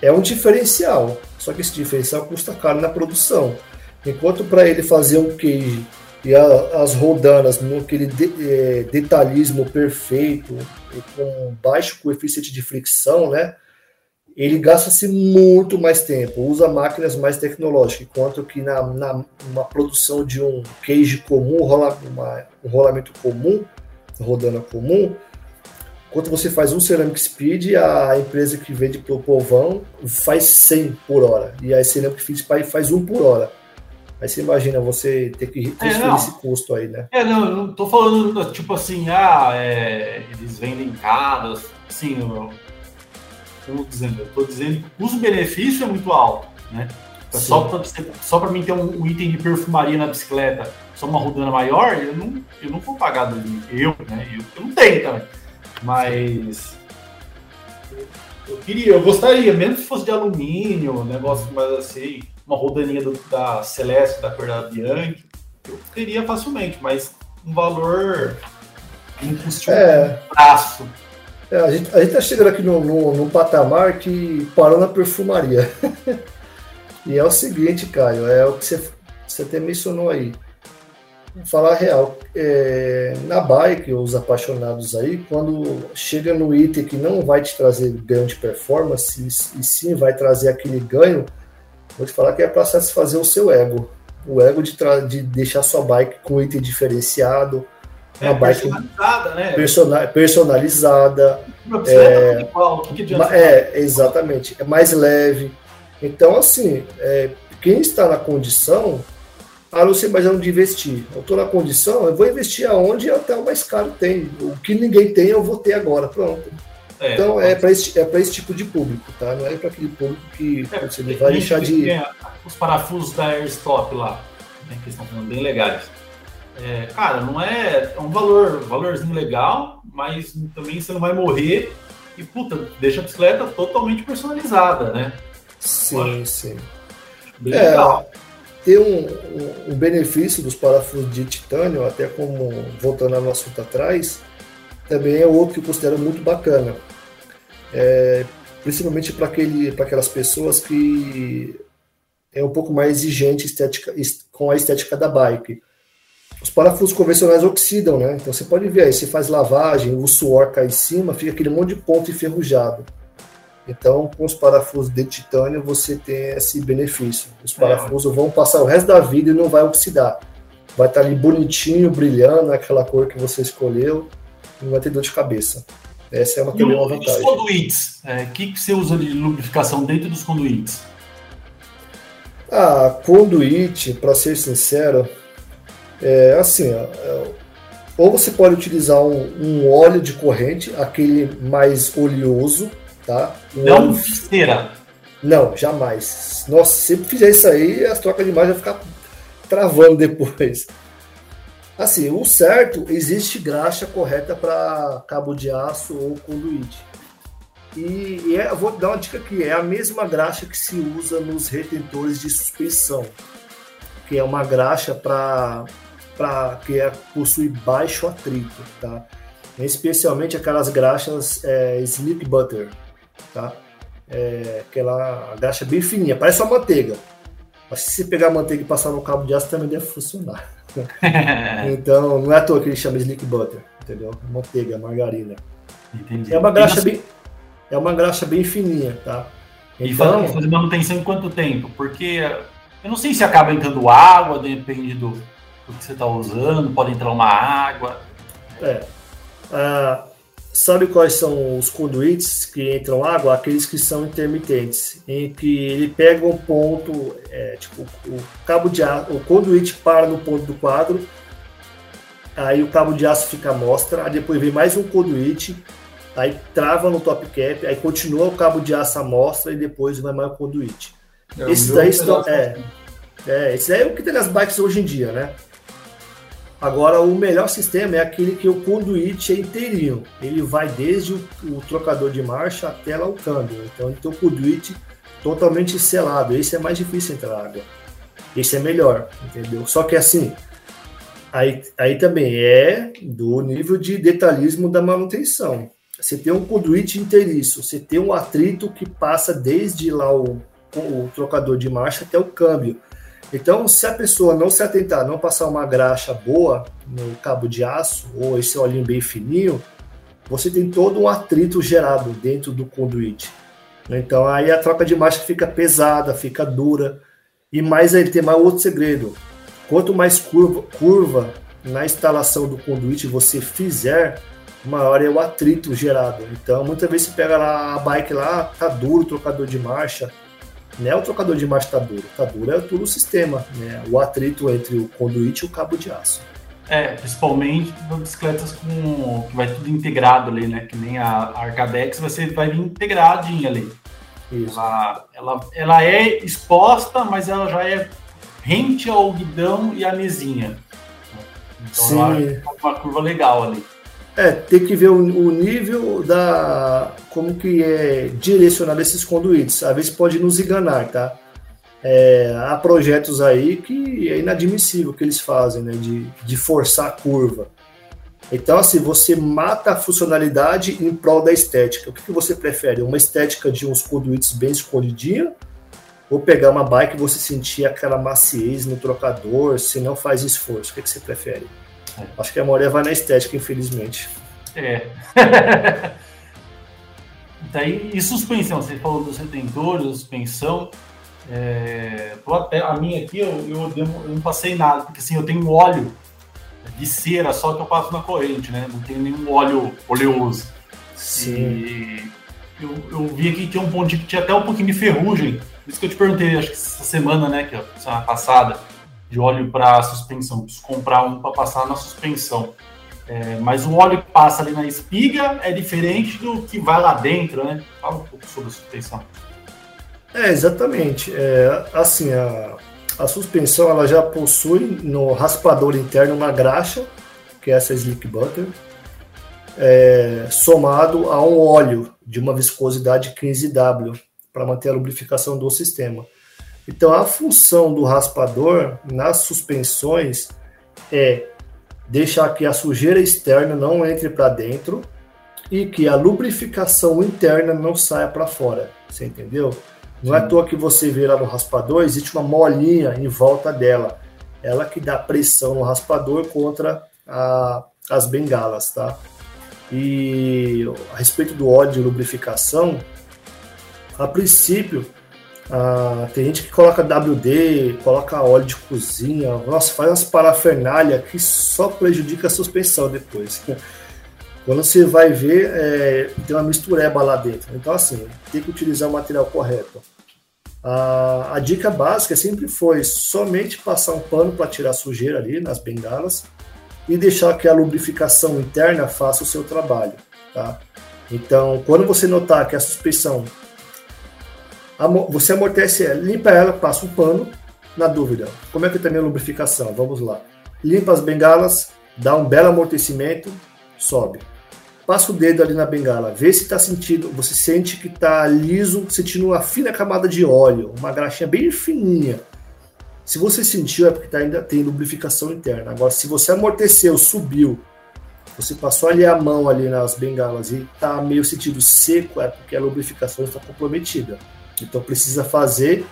É um diferencial, só que esse diferencial custa caro na produção. Enquanto para ele fazer um cage e a, as rodanas aquele de, é, detalhismo perfeito, com baixo coeficiente de fricção, né? Ele gasta-se muito mais tempo, usa máquinas mais tecnológicas, enquanto que na, na uma produção de um cage comum, rola, uma, um rolamento comum, rodana comum, quando você faz um Ceramic Speed, a empresa que vende para o povão faz 100 por hora, e a Ceramic Speed faz 1 por hora. Aí você imagina você ter que transferir é, esse custo aí, né? É, não, eu não tô falando, tipo assim, ah, é, eles vendem caras, assim, como dizendo, eu tô dizendo que o custo-benefício é muito alto, né? Só para só mim ter um, um, item de perfumaria na bicicleta, só uma rodana maior, eu não, eu não vou pagar do eu, né? Eu, eu não tenho também. Mas eu queria, eu gostaria, mesmo se fosse de alumínio, um negócio mais assim, uma rodaninha do, da Celeste, da cor da Bianchi, eu teria facilmente, mas um valor impossível é, um braço. É, a, gente, a gente tá chegando aqui num, no no patamar que parou na perfumaria. e é o seguinte, Caio, é o que você, você até mencionou aí. Vou falar real, é, na bike, os apaixonados aí, quando chega no item que não vai te trazer ganho de performance, e, e sim vai trazer aquele ganho, Vou te falar que é para satisfazer o seu ego. O ego de, de deixar sua bike com item diferenciado, é, uma bike personalizada, né? Persona personalizada. É, igual, que que é, exatamente. É mais leve. Então, assim, é, quem está na condição, ah, não sei mais onde investir. Eu estou na condição, eu vou investir aonde até o mais caro tem. O que ninguém tem, eu vou ter agora. Pronto. É, então é para esse, é esse tipo de público, tá? Não é para aquele público que é, você vai deixar de. Os parafusos da Airstop lá, né, que estão falando bem legais. É, cara, não é, é um valor, valorzinho legal, mas também você não vai morrer e puta, deixa a bicicleta totalmente personalizada, né? Sim, sim. Bem é, legal. Tem um, um, um benefício dos parafusos de titânio, até como voltando ao assunto atrás, também é outro que eu considero muito bacana. É, principalmente para aquelas pessoas que é um pouco mais exigente estética, com a estética da bike. Os parafusos convencionais oxidam, né? Então você pode ver aí, você faz lavagem, o suor cai em cima, fica aquele monte de ponto enferrujado. Então, com os parafusos de titânio, você tem esse benefício. Os é, parafusos é. vão passar o resto da vida e não vai oxidar. Vai estar ali bonitinho, brilhando, aquela cor que você escolheu não vai ter dor de cabeça. Essa é uma, também uma vantagem. E os conduítes? O é, que, que você usa de lubrificação dentro dos conduítes? Ah, conduíte, para ser sincero, é assim, é, ou você pode utilizar um, um, óleo de corrente, aquele mais oleoso, tá? Um Não óleo... cera. Não, jamais. Nossa, se fizer isso aí, as trocas de imagem vão ficar travando depois. Assim, o certo, existe graxa correta para cabo de aço ou conduíte. E, e é, vou dar uma dica aqui, é a mesma graxa que se usa nos retentores de suspensão, que é uma graxa para que é, possui baixo atrito, tá? Especialmente aquelas graxas é, Sleep Butter, tá? É, aquela graxa bem fininha, parece uma manteiga. Mas se você pegar a manteiga e passar no cabo de aço também deve funcionar. então, não é à toa que ele chama Slick Butter, entendeu? Manteiga, margarina. Entendi. É uma graxa bem, é uma graxa bem fininha, tá? Então, e fazer manutenção em quanto tempo? Porque eu não sei se acaba entrando água, depende do, do que você está usando, pode entrar uma água. É. Ah, Sabe quais são os conduítes que entram água? Aqueles que são intermitentes, em que ele pega um ponto, é, tipo, o cabo de aço, o conduíte para no ponto do quadro, aí o cabo de aço fica à mostra, aí depois vem mais um conduíte, aí trava no top cap, aí continua o cabo de aço à mostra e depois vai mais um conduíte. É, esse daí estão, é, é, esse daí é o que tem nas bikes hoje em dia, né? Agora, o melhor sistema é aquele que o conduíte é inteirinho. Ele vai desde o, o trocador de marcha até lá o câmbio. Então, ele tem o conduíte totalmente selado. Esse é mais difícil entrar água. Esse é melhor, entendeu? Só que assim, aí, aí também é do nível de detalhismo da manutenção. Você tem um conduíte inteiriço, você tem um atrito que passa desde lá o, o trocador de marcha até o câmbio. Então, se a pessoa não se atentar, não passar uma graxa boa no cabo de aço, ou esse olhinho bem fininho, você tem todo um atrito gerado dentro do conduíte. Então, aí a troca de marcha fica pesada, fica dura. E mais aí tem mais outro segredo. Quanto mais curva, curva na instalação do conduíte você fizer, maior é o atrito gerado. Então, muitas vezes você pega lá a bike lá, tá duro o trocador de marcha. Não é o trocador de marcha tá duro, tá duro é todo o sistema, né? O atrito entre o conduíte e o cabo de aço. É, principalmente bicicletas com que vai tudo integrado ali, né? Que nem a Arcadex, você vai vir integradinha ali. Isso. Ela, ela, ela é exposta, mas ela já é rente ao guidão e à mesinha. Então Sim. é uma curva legal ali. É, tem que ver o, o, nível da. como que é direcionado esses conduítes. Às vezes pode nos enganar, tá? É, há projetos aí que é inadmissível que eles fazem, né? De, de forçar a curva. Então, assim, você mata a funcionalidade em prol da estética. O que, que você prefere? Uma estética de uns conduítes bem escondidinha? Ou pegar uma bike e você sentir aquela maciez no trocador, se não faz esforço? O que, que você prefere? Acho que a maioria vai na estética, infelizmente. É. Daí, e suspensão? Você falou dos retentores, suspensão. É, a minha aqui, eu, eu, eu, não passei nada, porque assim, eu tenho óleo de cera só que eu passo na corrente, né? Não tem nenhum óleo oleoso. Sim. E eu, eu vi aqui que tinha um ponto que tinha até um pouquinho de ferrugem. Por isso que eu te perguntei, acho que essa semana, né? Que é a semana passada, de óleo para suspensão. Preciso comprar um para passar na suspensão. É, mas o óleo que passa ali na espiga é diferente do que vai lá dentro, né? Fala um pouco sobre a suspensão. É, exatamente. É, assim, a, a suspensão ela já possui no raspador interno uma graxa, que é essa Slick Butter, é, somado a um óleo de uma viscosidade 15W para manter a lubrificação do sistema. Então, a função do raspador nas suspensões é deixar que a sujeira externa não entre para dentro e que a lubrificação interna não saia para fora. Você entendeu? Não é à toa que você vê lá no raspador, existe uma molinha em volta dela. Ela que dá pressão no raspador contra a, as bengalas, tá? E a respeito do óleo de lubrificação, a princípio, ah, tem gente que coloca WD, coloca óleo de cozinha, nossa, faz umas parafernália que só prejudica a suspensão depois. Quando você vai ver, é, tem uma mistureba lá dentro. Então, assim, tem que utilizar o material correto. A, a dica básica sempre foi somente passar um pano para tirar sujeira ali nas bengalas e deixar que a lubrificação interna faça o seu trabalho. Tá? Então, quando você notar que a suspensão você amortece ela, limpa ela, passa um pano. Na dúvida, como é que está a lubrificação? Vamos lá. Limpa as bengalas, dá um belo amortecimento, sobe passa o dedo ali na bengala, vê se está sentindo, você sente que está liso, sentindo uma fina camada de óleo, uma graxinha bem fininha. Se você sentiu, é porque tá, ainda tem lubrificação interna. Agora, se você amorteceu, subiu, você passou ali a mão ali nas bengalas e está meio sentido seco, é porque a lubrificação está comprometida. Então precisa fazer,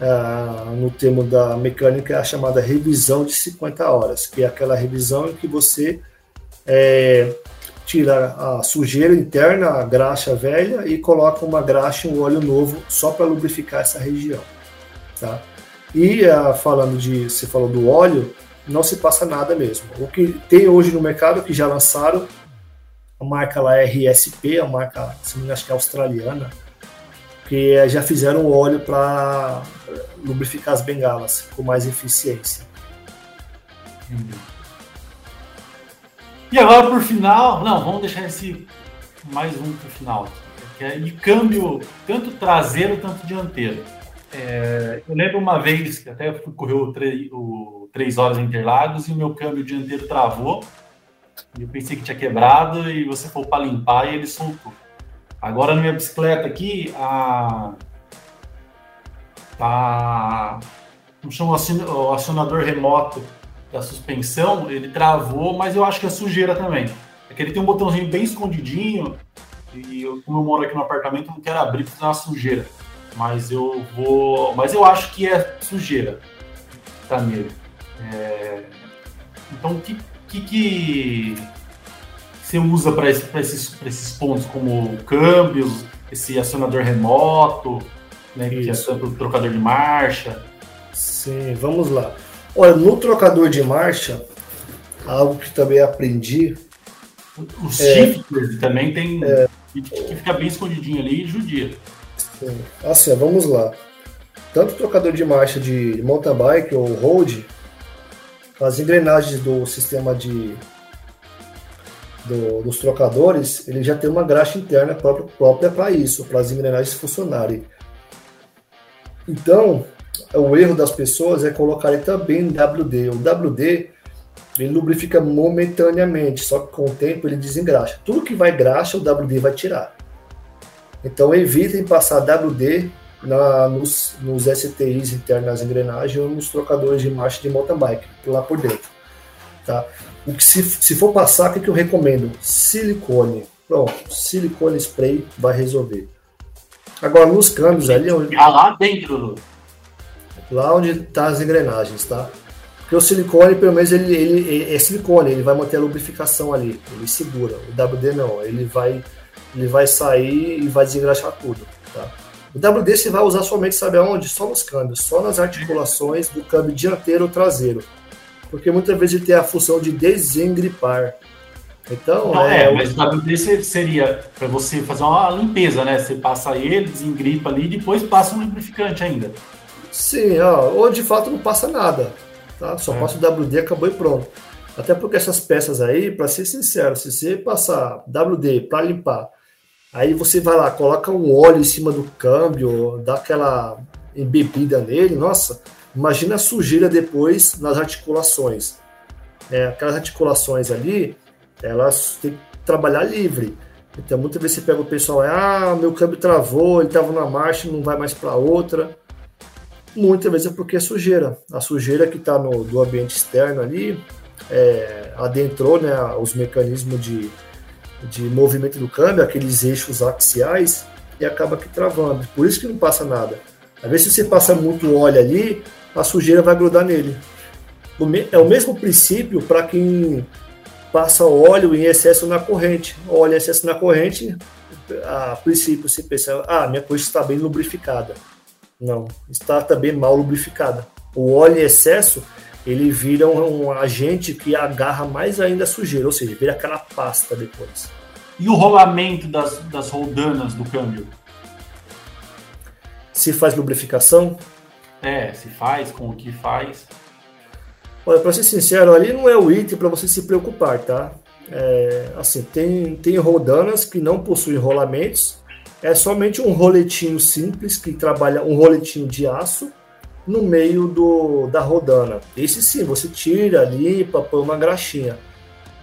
uh, no termo da mecânica, a chamada revisão de 50 horas, que é aquela revisão em que você é, tira a sujeira interna, a graxa velha e coloca uma graxa e um óleo novo só para lubrificar essa região, tá? E uh, falando de, você falou do óleo, não se passa nada mesmo. O que tem hoje no mercado que já lançaram, a marca lá é RSP, a marca, se não me engano, acho que é australiana, que já fizeram óleo para lubrificar as bengalas com mais eficiência. E agora, por final, não, vamos deixar esse mais um para o final, que é de câmbio tanto traseiro quanto dianteiro. É, eu lembro uma vez que até fui correr o, tre o 3 horas em Interlagos e o meu câmbio dianteiro travou. E eu pensei que tinha quebrado e você foi para limpar e ele soltou. Agora na minha bicicleta aqui, a. a como chama o acionador remoto da suspensão, ele travou, mas eu acho que é sujeira também. É que ele tem um botãozinho bem escondidinho, e eu, como eu moro aqui no apartamento, não quero abrir porque uma sujeira. Mas eu vou. Mas eu acho que é sujeira. tá nele. É, então, que, que, que você usa para esse, esses, esses pontos, como câmbios, esse acionador remoto, né, que é tanto trocador de marcha? Sim, vamos lá. Olha, no trocador de marcha, algo que também aprendi. Os é, shifters também tem. É, que fica bem escondidinho ali e judia. Sim. Assim, vamos lá. Tanto o trocador de marcha de mountain bike ou road, as engrenagens do sistema de do, dos trocadores, ele já tem uma graxa interna própria, para isso, para as engrenagens funcionarem. Então, o erro das pessoas é colocarem também WD. O WD ele lubrifica momentaneamente, só que com o tempo ele desengraxa. Tudo que vai graxa, o WD vai tirar. Então evitem passar WD na, nos, nos STIs internos das engrenagens ou nos trocadores de marcha de mountain bike, lá por dentro. Tá? O que se, se for passar, o que, que eu recomendo? Silicone. Pronto, silicone spray vai resolver. Agora, nos câmbios ali. Onde, ah, lá dentro, Lá onde tá as engrenagens, tá? Porque o silicone, pelo menos, ele, ele é silicone, ele vai manter a lubrificação ali, ele segura. O WD não, ele vai, ele vai sair e vai desengraxar tudo, tá? O WD você vai usar somente, sabe aonde? Só nos câmbios, só nas articulações do câmbio dianteiro ou traseiro. Porque muitas vezes ele tem a função de desengripar. Então, não, é, é, mas o WD seria para você fazer uma limpeza, né? Você passa ele, desengripa ali e depois passa um lubrificante ainda. Sim, ó, ou de fato não passa nada. Tá? Só é. passa o WD, acabou e pronto. Até porque essas peças aí, para ser sincero, se você passar WD para limpar, aí você vai lá, coloca um óleo em cima do câmbio, dá aquela embebida nele, nossa, imagina a sujeira depois nas articulações. É, aquelas articulações ali, elas têm que trabalhar livre. Então, muitas vezes você pega o pessoal, ah, meu câmbio travou, ele estava na marcha, não vai mais para outra. Muitas vezes é porque é sujeira. A sujeira que está do ambiente externo ali é, adentrou né, os mecanismos de, de movimento do câmbio, aqueles eixos axiais, e acaba aqui travando. Por isso que não passa nada. Às vezes, se você passa muito óleo ali, a sujeira vai grudar nele. É o mesmo princípio para quem passa óleo em excesso na corrente. Óleo em excesso na corrente, a princípio você pensa, ah, minha coisa está bem lubrificada. Não, está também mal lubrificada. O óleo em excesso, ele vira um, um agente que agarra mais ainda a sujeira, ou seja, vira aquela pasta depois. E o rolamento das, das roldanas do câmbio? Se faz lubrificação? É, se faz, com o que faz. Olha, para ser sincero, ali não é o item para você se preocupar, tá? É, assim, tem, tem rodanas que não possuem rolamentos é somente um roletinho simples que trabalha um roletinho de aço no meio do, da rodana. Esse sim, você tira, limpa, põe uma graxinha.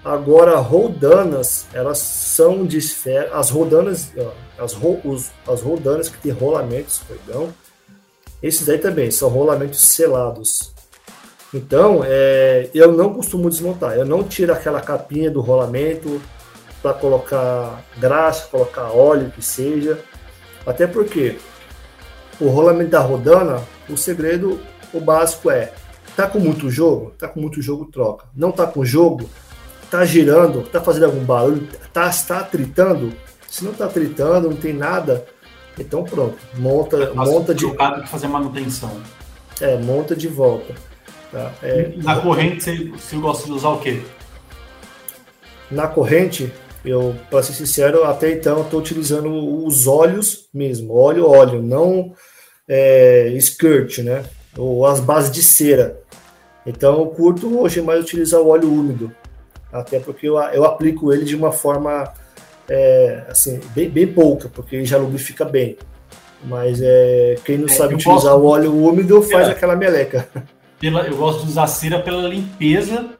Agora, rodanas, elas são de esfera. As rodanas, as, os, as rodanas que tem rolamentos, perdão, esses aí também são rolamentos selados. Então, é, eu não costumo desmontar. Eu não tiro aquela capinha do rolamento, para colocar graxa, colocar óleo, que seja. Até porque o rolamento da rodana, o segredo, o básico é: tá com muito jogo? Tá com muito jogo, troca. Não tá com jogo? Tá girando? Tá fazendo algum barulho? Tá, está tritando? Se não tá tritando, não tem nada, então pronto. Monta, monta de. de fazer manutenção. É, monta de volta. Tá? É, Na corrente, você, você gosta de usar o quê? Na corrente, eu, para ser sincero, até então estou utilizando os óleos mesmo, óleo, óleo, não é, skirt, né? Ou as bases de cera. Então eu curto hoje mais utilizar o óleo úmido, até porque eu, eu aplico ele de uma forma é, assim, bem, bem pouca, porque ele já lubrifica bem. Mas é, quem não é, sabe utilizar o óleo úmido faz aquela meleca. Pela, eu gosto de usar cera pela limpeza,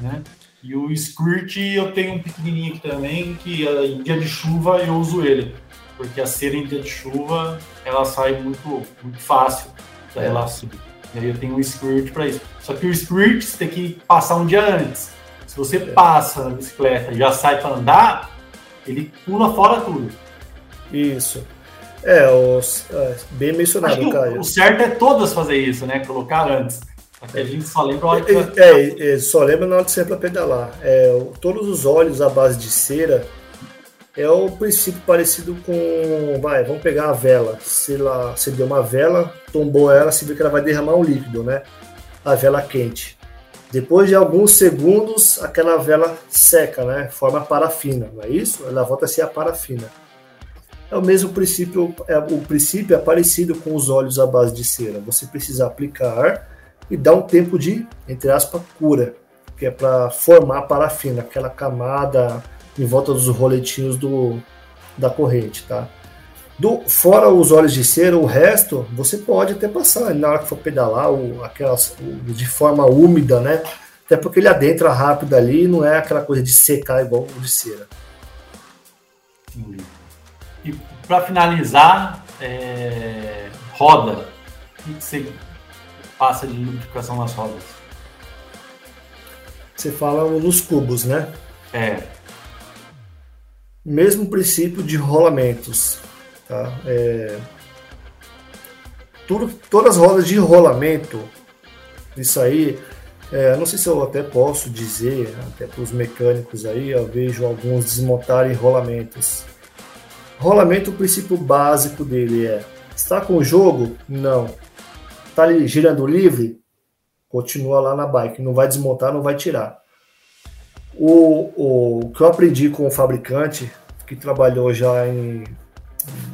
né? E o Squirt eu tenho um pequenininho aqui também, que eh, em dia de chuva eu uso ele. Porque a cera em dia de chuva, ela sai muito, muito fácil da relação. E aí eu tenho um Squirt para isso. Só que o Squirt você tem que passar um dia antes. Se você é. passa na bicicleta e já sai para andar, ele pula fora tudo. Isso. É, os, é bem mencionado, Caio. O certo é todas fazer isso, né? Colocar antes. a gente só lembra a hora que é, é, só lembra na hora que você para pedalar. É, todos os óleos à base de cera é o princípio parecido com. Vai, vamos pegar a vela. Se lá, você deu uma vela, tombou ela, você vê que ela vai derramar um líquido, né? A vela quente. Depois de alguns segundos, aquela vela seca, né? Forma parafina, não é isso? Ela volta a ser a parafina. É o mesmo princípio, é, o princípio é parecido com os óleos à base de cera. Você precisa aplicar e dar um tempo de, entre aspas, cura, que é para formar a parafina, aquela camada em volta dos roletinhos do, da corrente, tá? Do, fora os óleos de cera, o resto você pode até passar na hora que for pedalar, o, aquelas, de forma úmida, né? Até porque ele adentra rápido ali e não é aquela coisa de secar igual o de cera. E para finalizar, é, roda. O que você passa de lubrificação nas rodas? Você fala nos cubos, né? É. Mesmo princípio de rolamentos. Tá? É, tudo, todas as rodas de rolamento, isso aí, é, não sei se eu até posso dizer, até para os mecânicos aí, eu vejo alguns desmontarem rolamentos. Rolamento, o princípio básico dele é: está com o jogo? Não. Está girando livre? Continua lá na bike, não vai desmontar, não vai tirar. O, o que eu aprendi com o fabricante, que trabalhou já em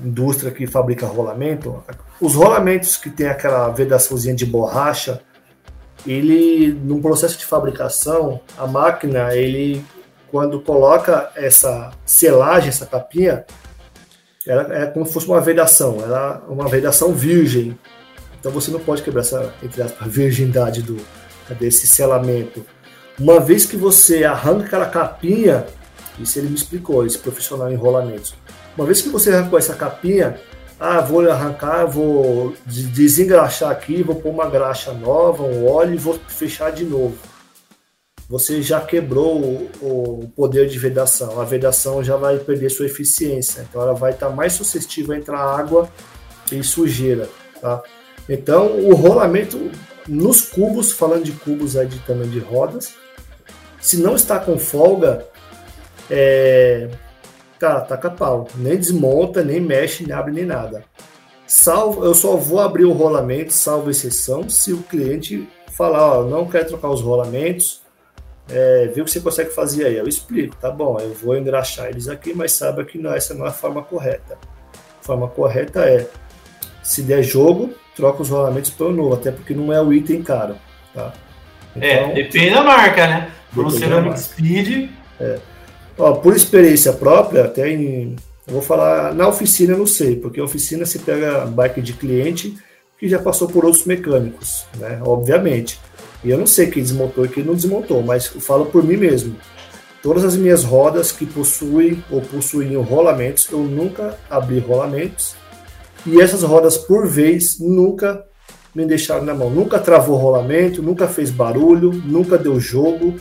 indústria que fabrica rolamento, os rolamentos que tem aquela vedaçãozinha de borracha, ele, no processo de fabricação, a máquina, ele, quando coloca essa selagem, essa capinha, ela é como se fosse uma vedação, ela é uma vedação virgem. Então você não pode quebrar essa, entre aspas, virgindade do, desse selamento. Uma vez que você arranca aquela capinha, isso ele me explicou, esse profissional em rolamentos. Uma vez que você arrancou essa capinha, ah, vou arrancar, vou desengraxar aqui, vou pôr uma graxa nova, um óleo e vou fechar de novo você já quebrou o, o, poder de vedação. A vedação já vai perder sua eficiência, então ela vai estar mais suscetível a entrar água e sujeira. Tá? Então, o rolamento nos cubos, falando de cubos aí de tamanho de rodas, se não está com folga, é, cara, taca pau. Nem desmonta, nem mexe, nem abre, nem nada. Salvo, eu só vou abrir o rolamento, salvo exceção, se o cliente falar, ó, não quer trocar os rolamentos, é, vê o que você consegue fazer aí. Eu explico, tá bom, eu vou engraxar eles aqui, mas saiba que não, essa não é a forma correta. A forma correta é, se der jogo, troca os rolamentos pelo novo, até porque não é o item caro. Tá? É, então, é, depende da marca, né? Pro Ceramic Speed. É. Ó, por experiência própria, até em. Vou falar na oficina, eu não sei, porque a oficina se pega bike de cliente que já passou por outros mecânicos, né? Obviamente. E eu não sei quem desmontou e quem não desmontou, mas eu falo por mim mesmo. Todas as minhas rodas que possuem ou possuíam rolamentos, eu nunca abri rolamentos. E essas rodas, por vez, nunca me deixaram na mão. Nunca travou rolamento, nunca fez barulho, nunca deu jogo.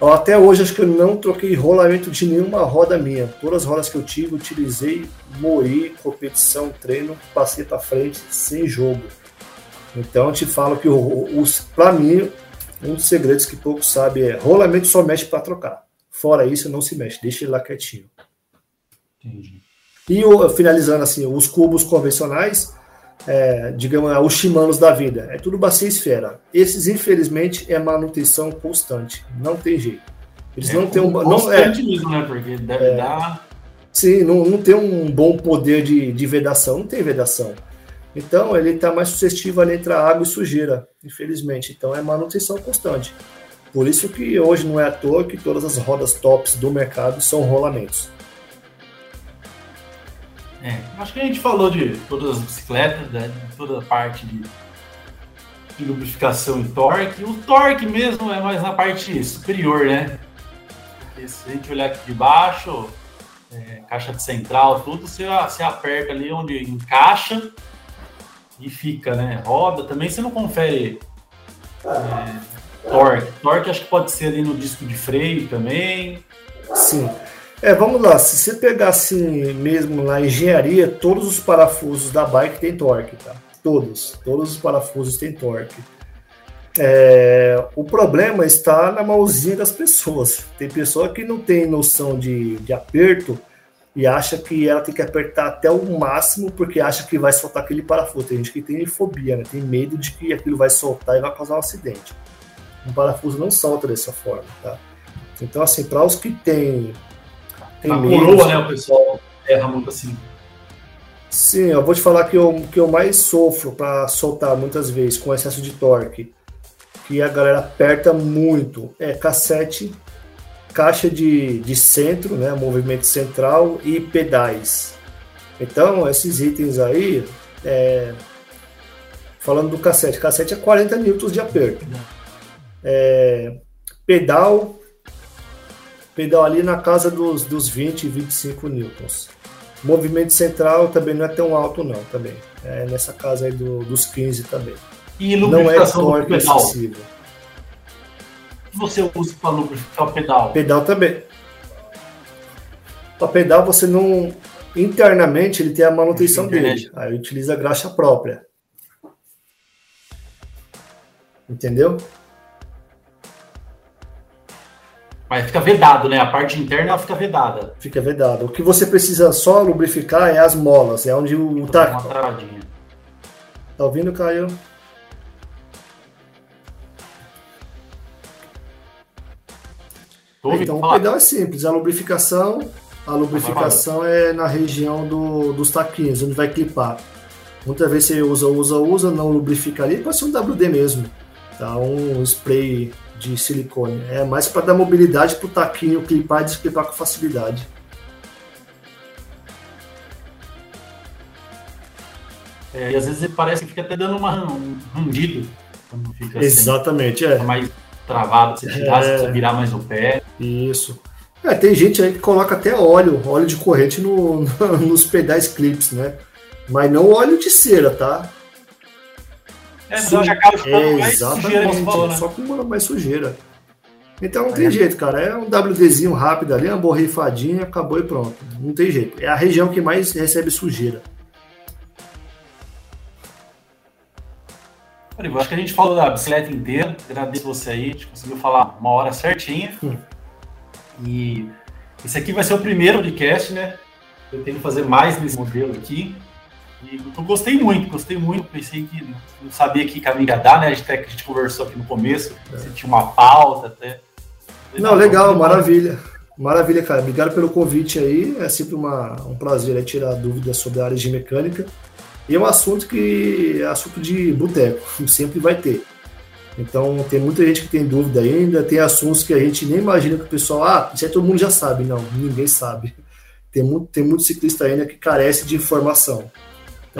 Até hoje, acho que eu não troquei rolamento de nenhuma roda minha. Todas as rodas que eu tive, utilizei, moí, competição, treino, passei para frente sem jogo. Então eu te falo que para mim, um dos segredos que poucos sabem é rolamento só mexe para trocar. Fora isso, não se mexe, deixa ele lá quietinho. Entendi. E finalizando assim, os cubos convencionais, é, digamos, os chimanos da vida, é tudo bacia esfera. Esses, infelizmente, é manutenção constante, não tem jeito. Eles é, não têm um. Não, é, mesmo, né? Porque deve é, dar. Sim, não, não tem um bom poder de, de vedação, não tem vedação. Então, ele está mais suscetível a entrar água e sujeira, infelizmente. Então, é manutenção constante. Por isso que hoje não é à toa que todas as rodas tops do mercado são rolamentos. É, acho que a gente falou de todas as bicicletas, né, de toda a parte de, de lubrificação e torque. O torque mesmo é mais na parte superior, né? Porque se a gente olhar aqui de baixo, é, caixa de central, tudo, você, você aperta ali onde encaixa e fica, né? Roda também, você não confere é, torque. Torque acho que pode ser ali no disco de freio também. Sim. É, vamos lá. Se você pegar assim mesmo na engenharia, todos os parafusos da bike tem torque, tá? Todos. Todos os parafusos têm torque. É, o problema está na mãozinha das pessoas. Tem pessoa que não tem noção de, de aperto e acha que ela tem que apertar até o máximo porque acha que vai soltar aquele parafuso. Tem gente que tem fobia, né? tem medo de que aquilo vai soltar e vai causar um acidente. Um parafuso não solta dessa forma, tá? Então, assim, para os que têm. Tem a medo, coroa, né? O pessoal erra muito assim. Sim, eu vou te falar que eu, que eu mais sofro para soltar muitas vezes com excesso de torque, que a galera aperta muito, é cassete caixa de, de centro, né, movimento central e pedais. Então, esses itens aí, é, falando do cassete, cassete é 40 newtons de aperto. É, pedal, pedal ali na casa dos, dos 20, 25 newtons. Movimento central também não é tão alto não, também. É nessa casa aí do, dos 15 também. E não é torque excessivo que você usa para lubrificar o pedal? Pedal também. O pedal você não. Internamente ele tem a manutenção dele. Aí utiliza graxa própria. Entendeu? Mas fica vedado, né? A parte interna fica vedada. Fica vedado. O que você precisa só lubrificar é as molas, é onde o tá. Tá ouvindo, Caio? então o pedal é simples, a lubrificação, a lubrificação é na região do, dos taquinhos, onde vai clipar. Muitas vezes você usa, usa, usa, não lubrifica ali, pode ser um WD mesmo, tá? Um spray de silicone. É mais para dar mobilidade para o taquinho clipar e desclipar com facilidade. É, e às vezes parece que fica até dando uma, um rangido. Assim. Exatamente, assim, é. Mais travado, você tirar, é... você virar mais o pé. Isso. É, tem gente aí que coloca até óleo, óleo de corrente no, no, nos pedais clips, né? Mas não óleo de cera, tá? É, é, mais sujeira, falou, né? só com uma mais sujeira. Então não tem é. jeito, cara. É um WDzinho rápido ali, uma borrifadinha, acabou e pronto. Não tem jeito. É a região que mais recebe sujeira. Eu acho que a gente falou da bicicleta inteira. Agradeço você aí, a gente conseguiu falar uma hora certinha. Hum. E esse aqui vai ser o primeiro podcast, né? Eu tenho que fazer mais nesse modelo aqui. E eu gostei muito, gostei muito. Pensei que não sabia que caminho ia dar, né? A gente, até que a gente conversou aqui no começo, é. uma pauta até. Não, legal, maravilha. Maravilha, cara. Obrigado pelo convite aí. É sempre uma, um prazer é, tirar dúvidas sobre a área de mecânica. E é um assunto que é assunto de boteco, sempre vai ter. Então tem muita gente que tem dúvida ainda, tem assuntos que a gente nem imagina que o pessoal, ah, isso aí todo mundo já sabe. Não, ninguém sabe. Tem muito, tem muito ciclista ainda que carece de informação.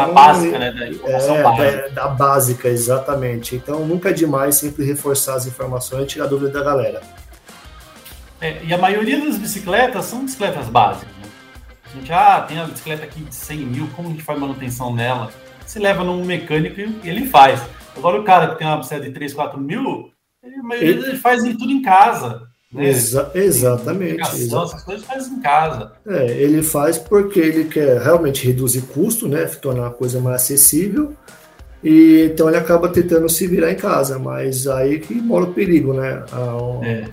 Então, da básica, né? Da informação é, básica. Da, da, básica, exatamente. Então nunca é demais sempre reforçar as informações e tirar dúvida da galera. É, e a maioria das bicicletas são bicicletas básicas. A gente, ah, tem a bicicleta aqui de 100 mil, como a gente faz manutenção nela? Você leva num mecânico e ele faz. Agora o cara que tem uma bicicleta de 3, 4 mil, ele, ele, ele faz tudo em casa. Né? Exa exatamente. Essas coisas faz em casa. É, ele faz porque ele quer realmente reduzir custo, né? Tornar a coisa mais acessível. E então ele acaba tentando se virar em casa, mas aí que mora o perigo, né? A, é.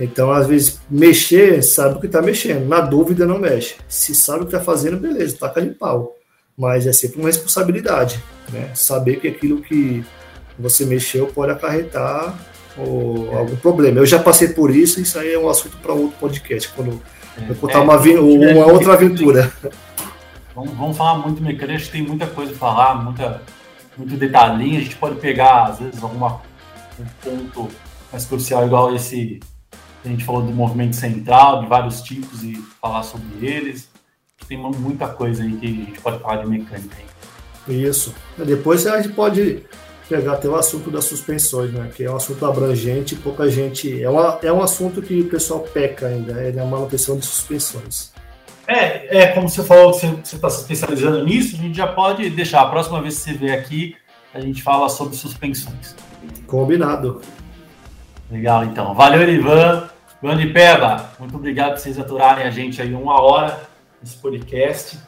Então, às vezes, mexer, sabe o que está mexendo. Na dúvida, não mexe. Se sabe o que está fazendo, beleza, taca de pau. Mas é sempre uma responsabilidade, né? Saber que aquilo que você mexeu pode acarretar ou, algum problema. Eu já passei por isso, isso aí é um assunto para outro podcast, quando é, eu contar é, uma, uma outra aventura. Vamos, vamos falar muito mecânica, a gente tem muita coisa para falar, muita, muito detalhinho, a gente pode pegar, às vezes, alguma, um ponto mais crucial, igual esse a gente falou do movimento central, de vários tipos e falar sobre eles. Tem muita coisa aí que a gente pode falar de mecânica. Aí. Isso. Depois a gente pode pegar até o assunto das suspensões, né? Que é um assunto abrangente, pouca gente. É, uma, é um assunto que o pessoal peca ainda, é a manutenção de suspensões. É, é como você falou que você está se especializando nisso, a gente já pode deixar. A próxima vez que você vier aqui, a gente fala sobre suspensões. Combinado. Legal, então. Valeu, Ivan. Grande Peba, muito obrigado por vocês aturarem a gente aí uma hora nesse podcast.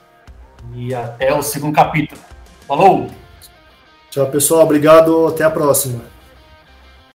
E até o segundo capítulo. Falou! Tchau, pessoal. Obrigado. Até a próxima.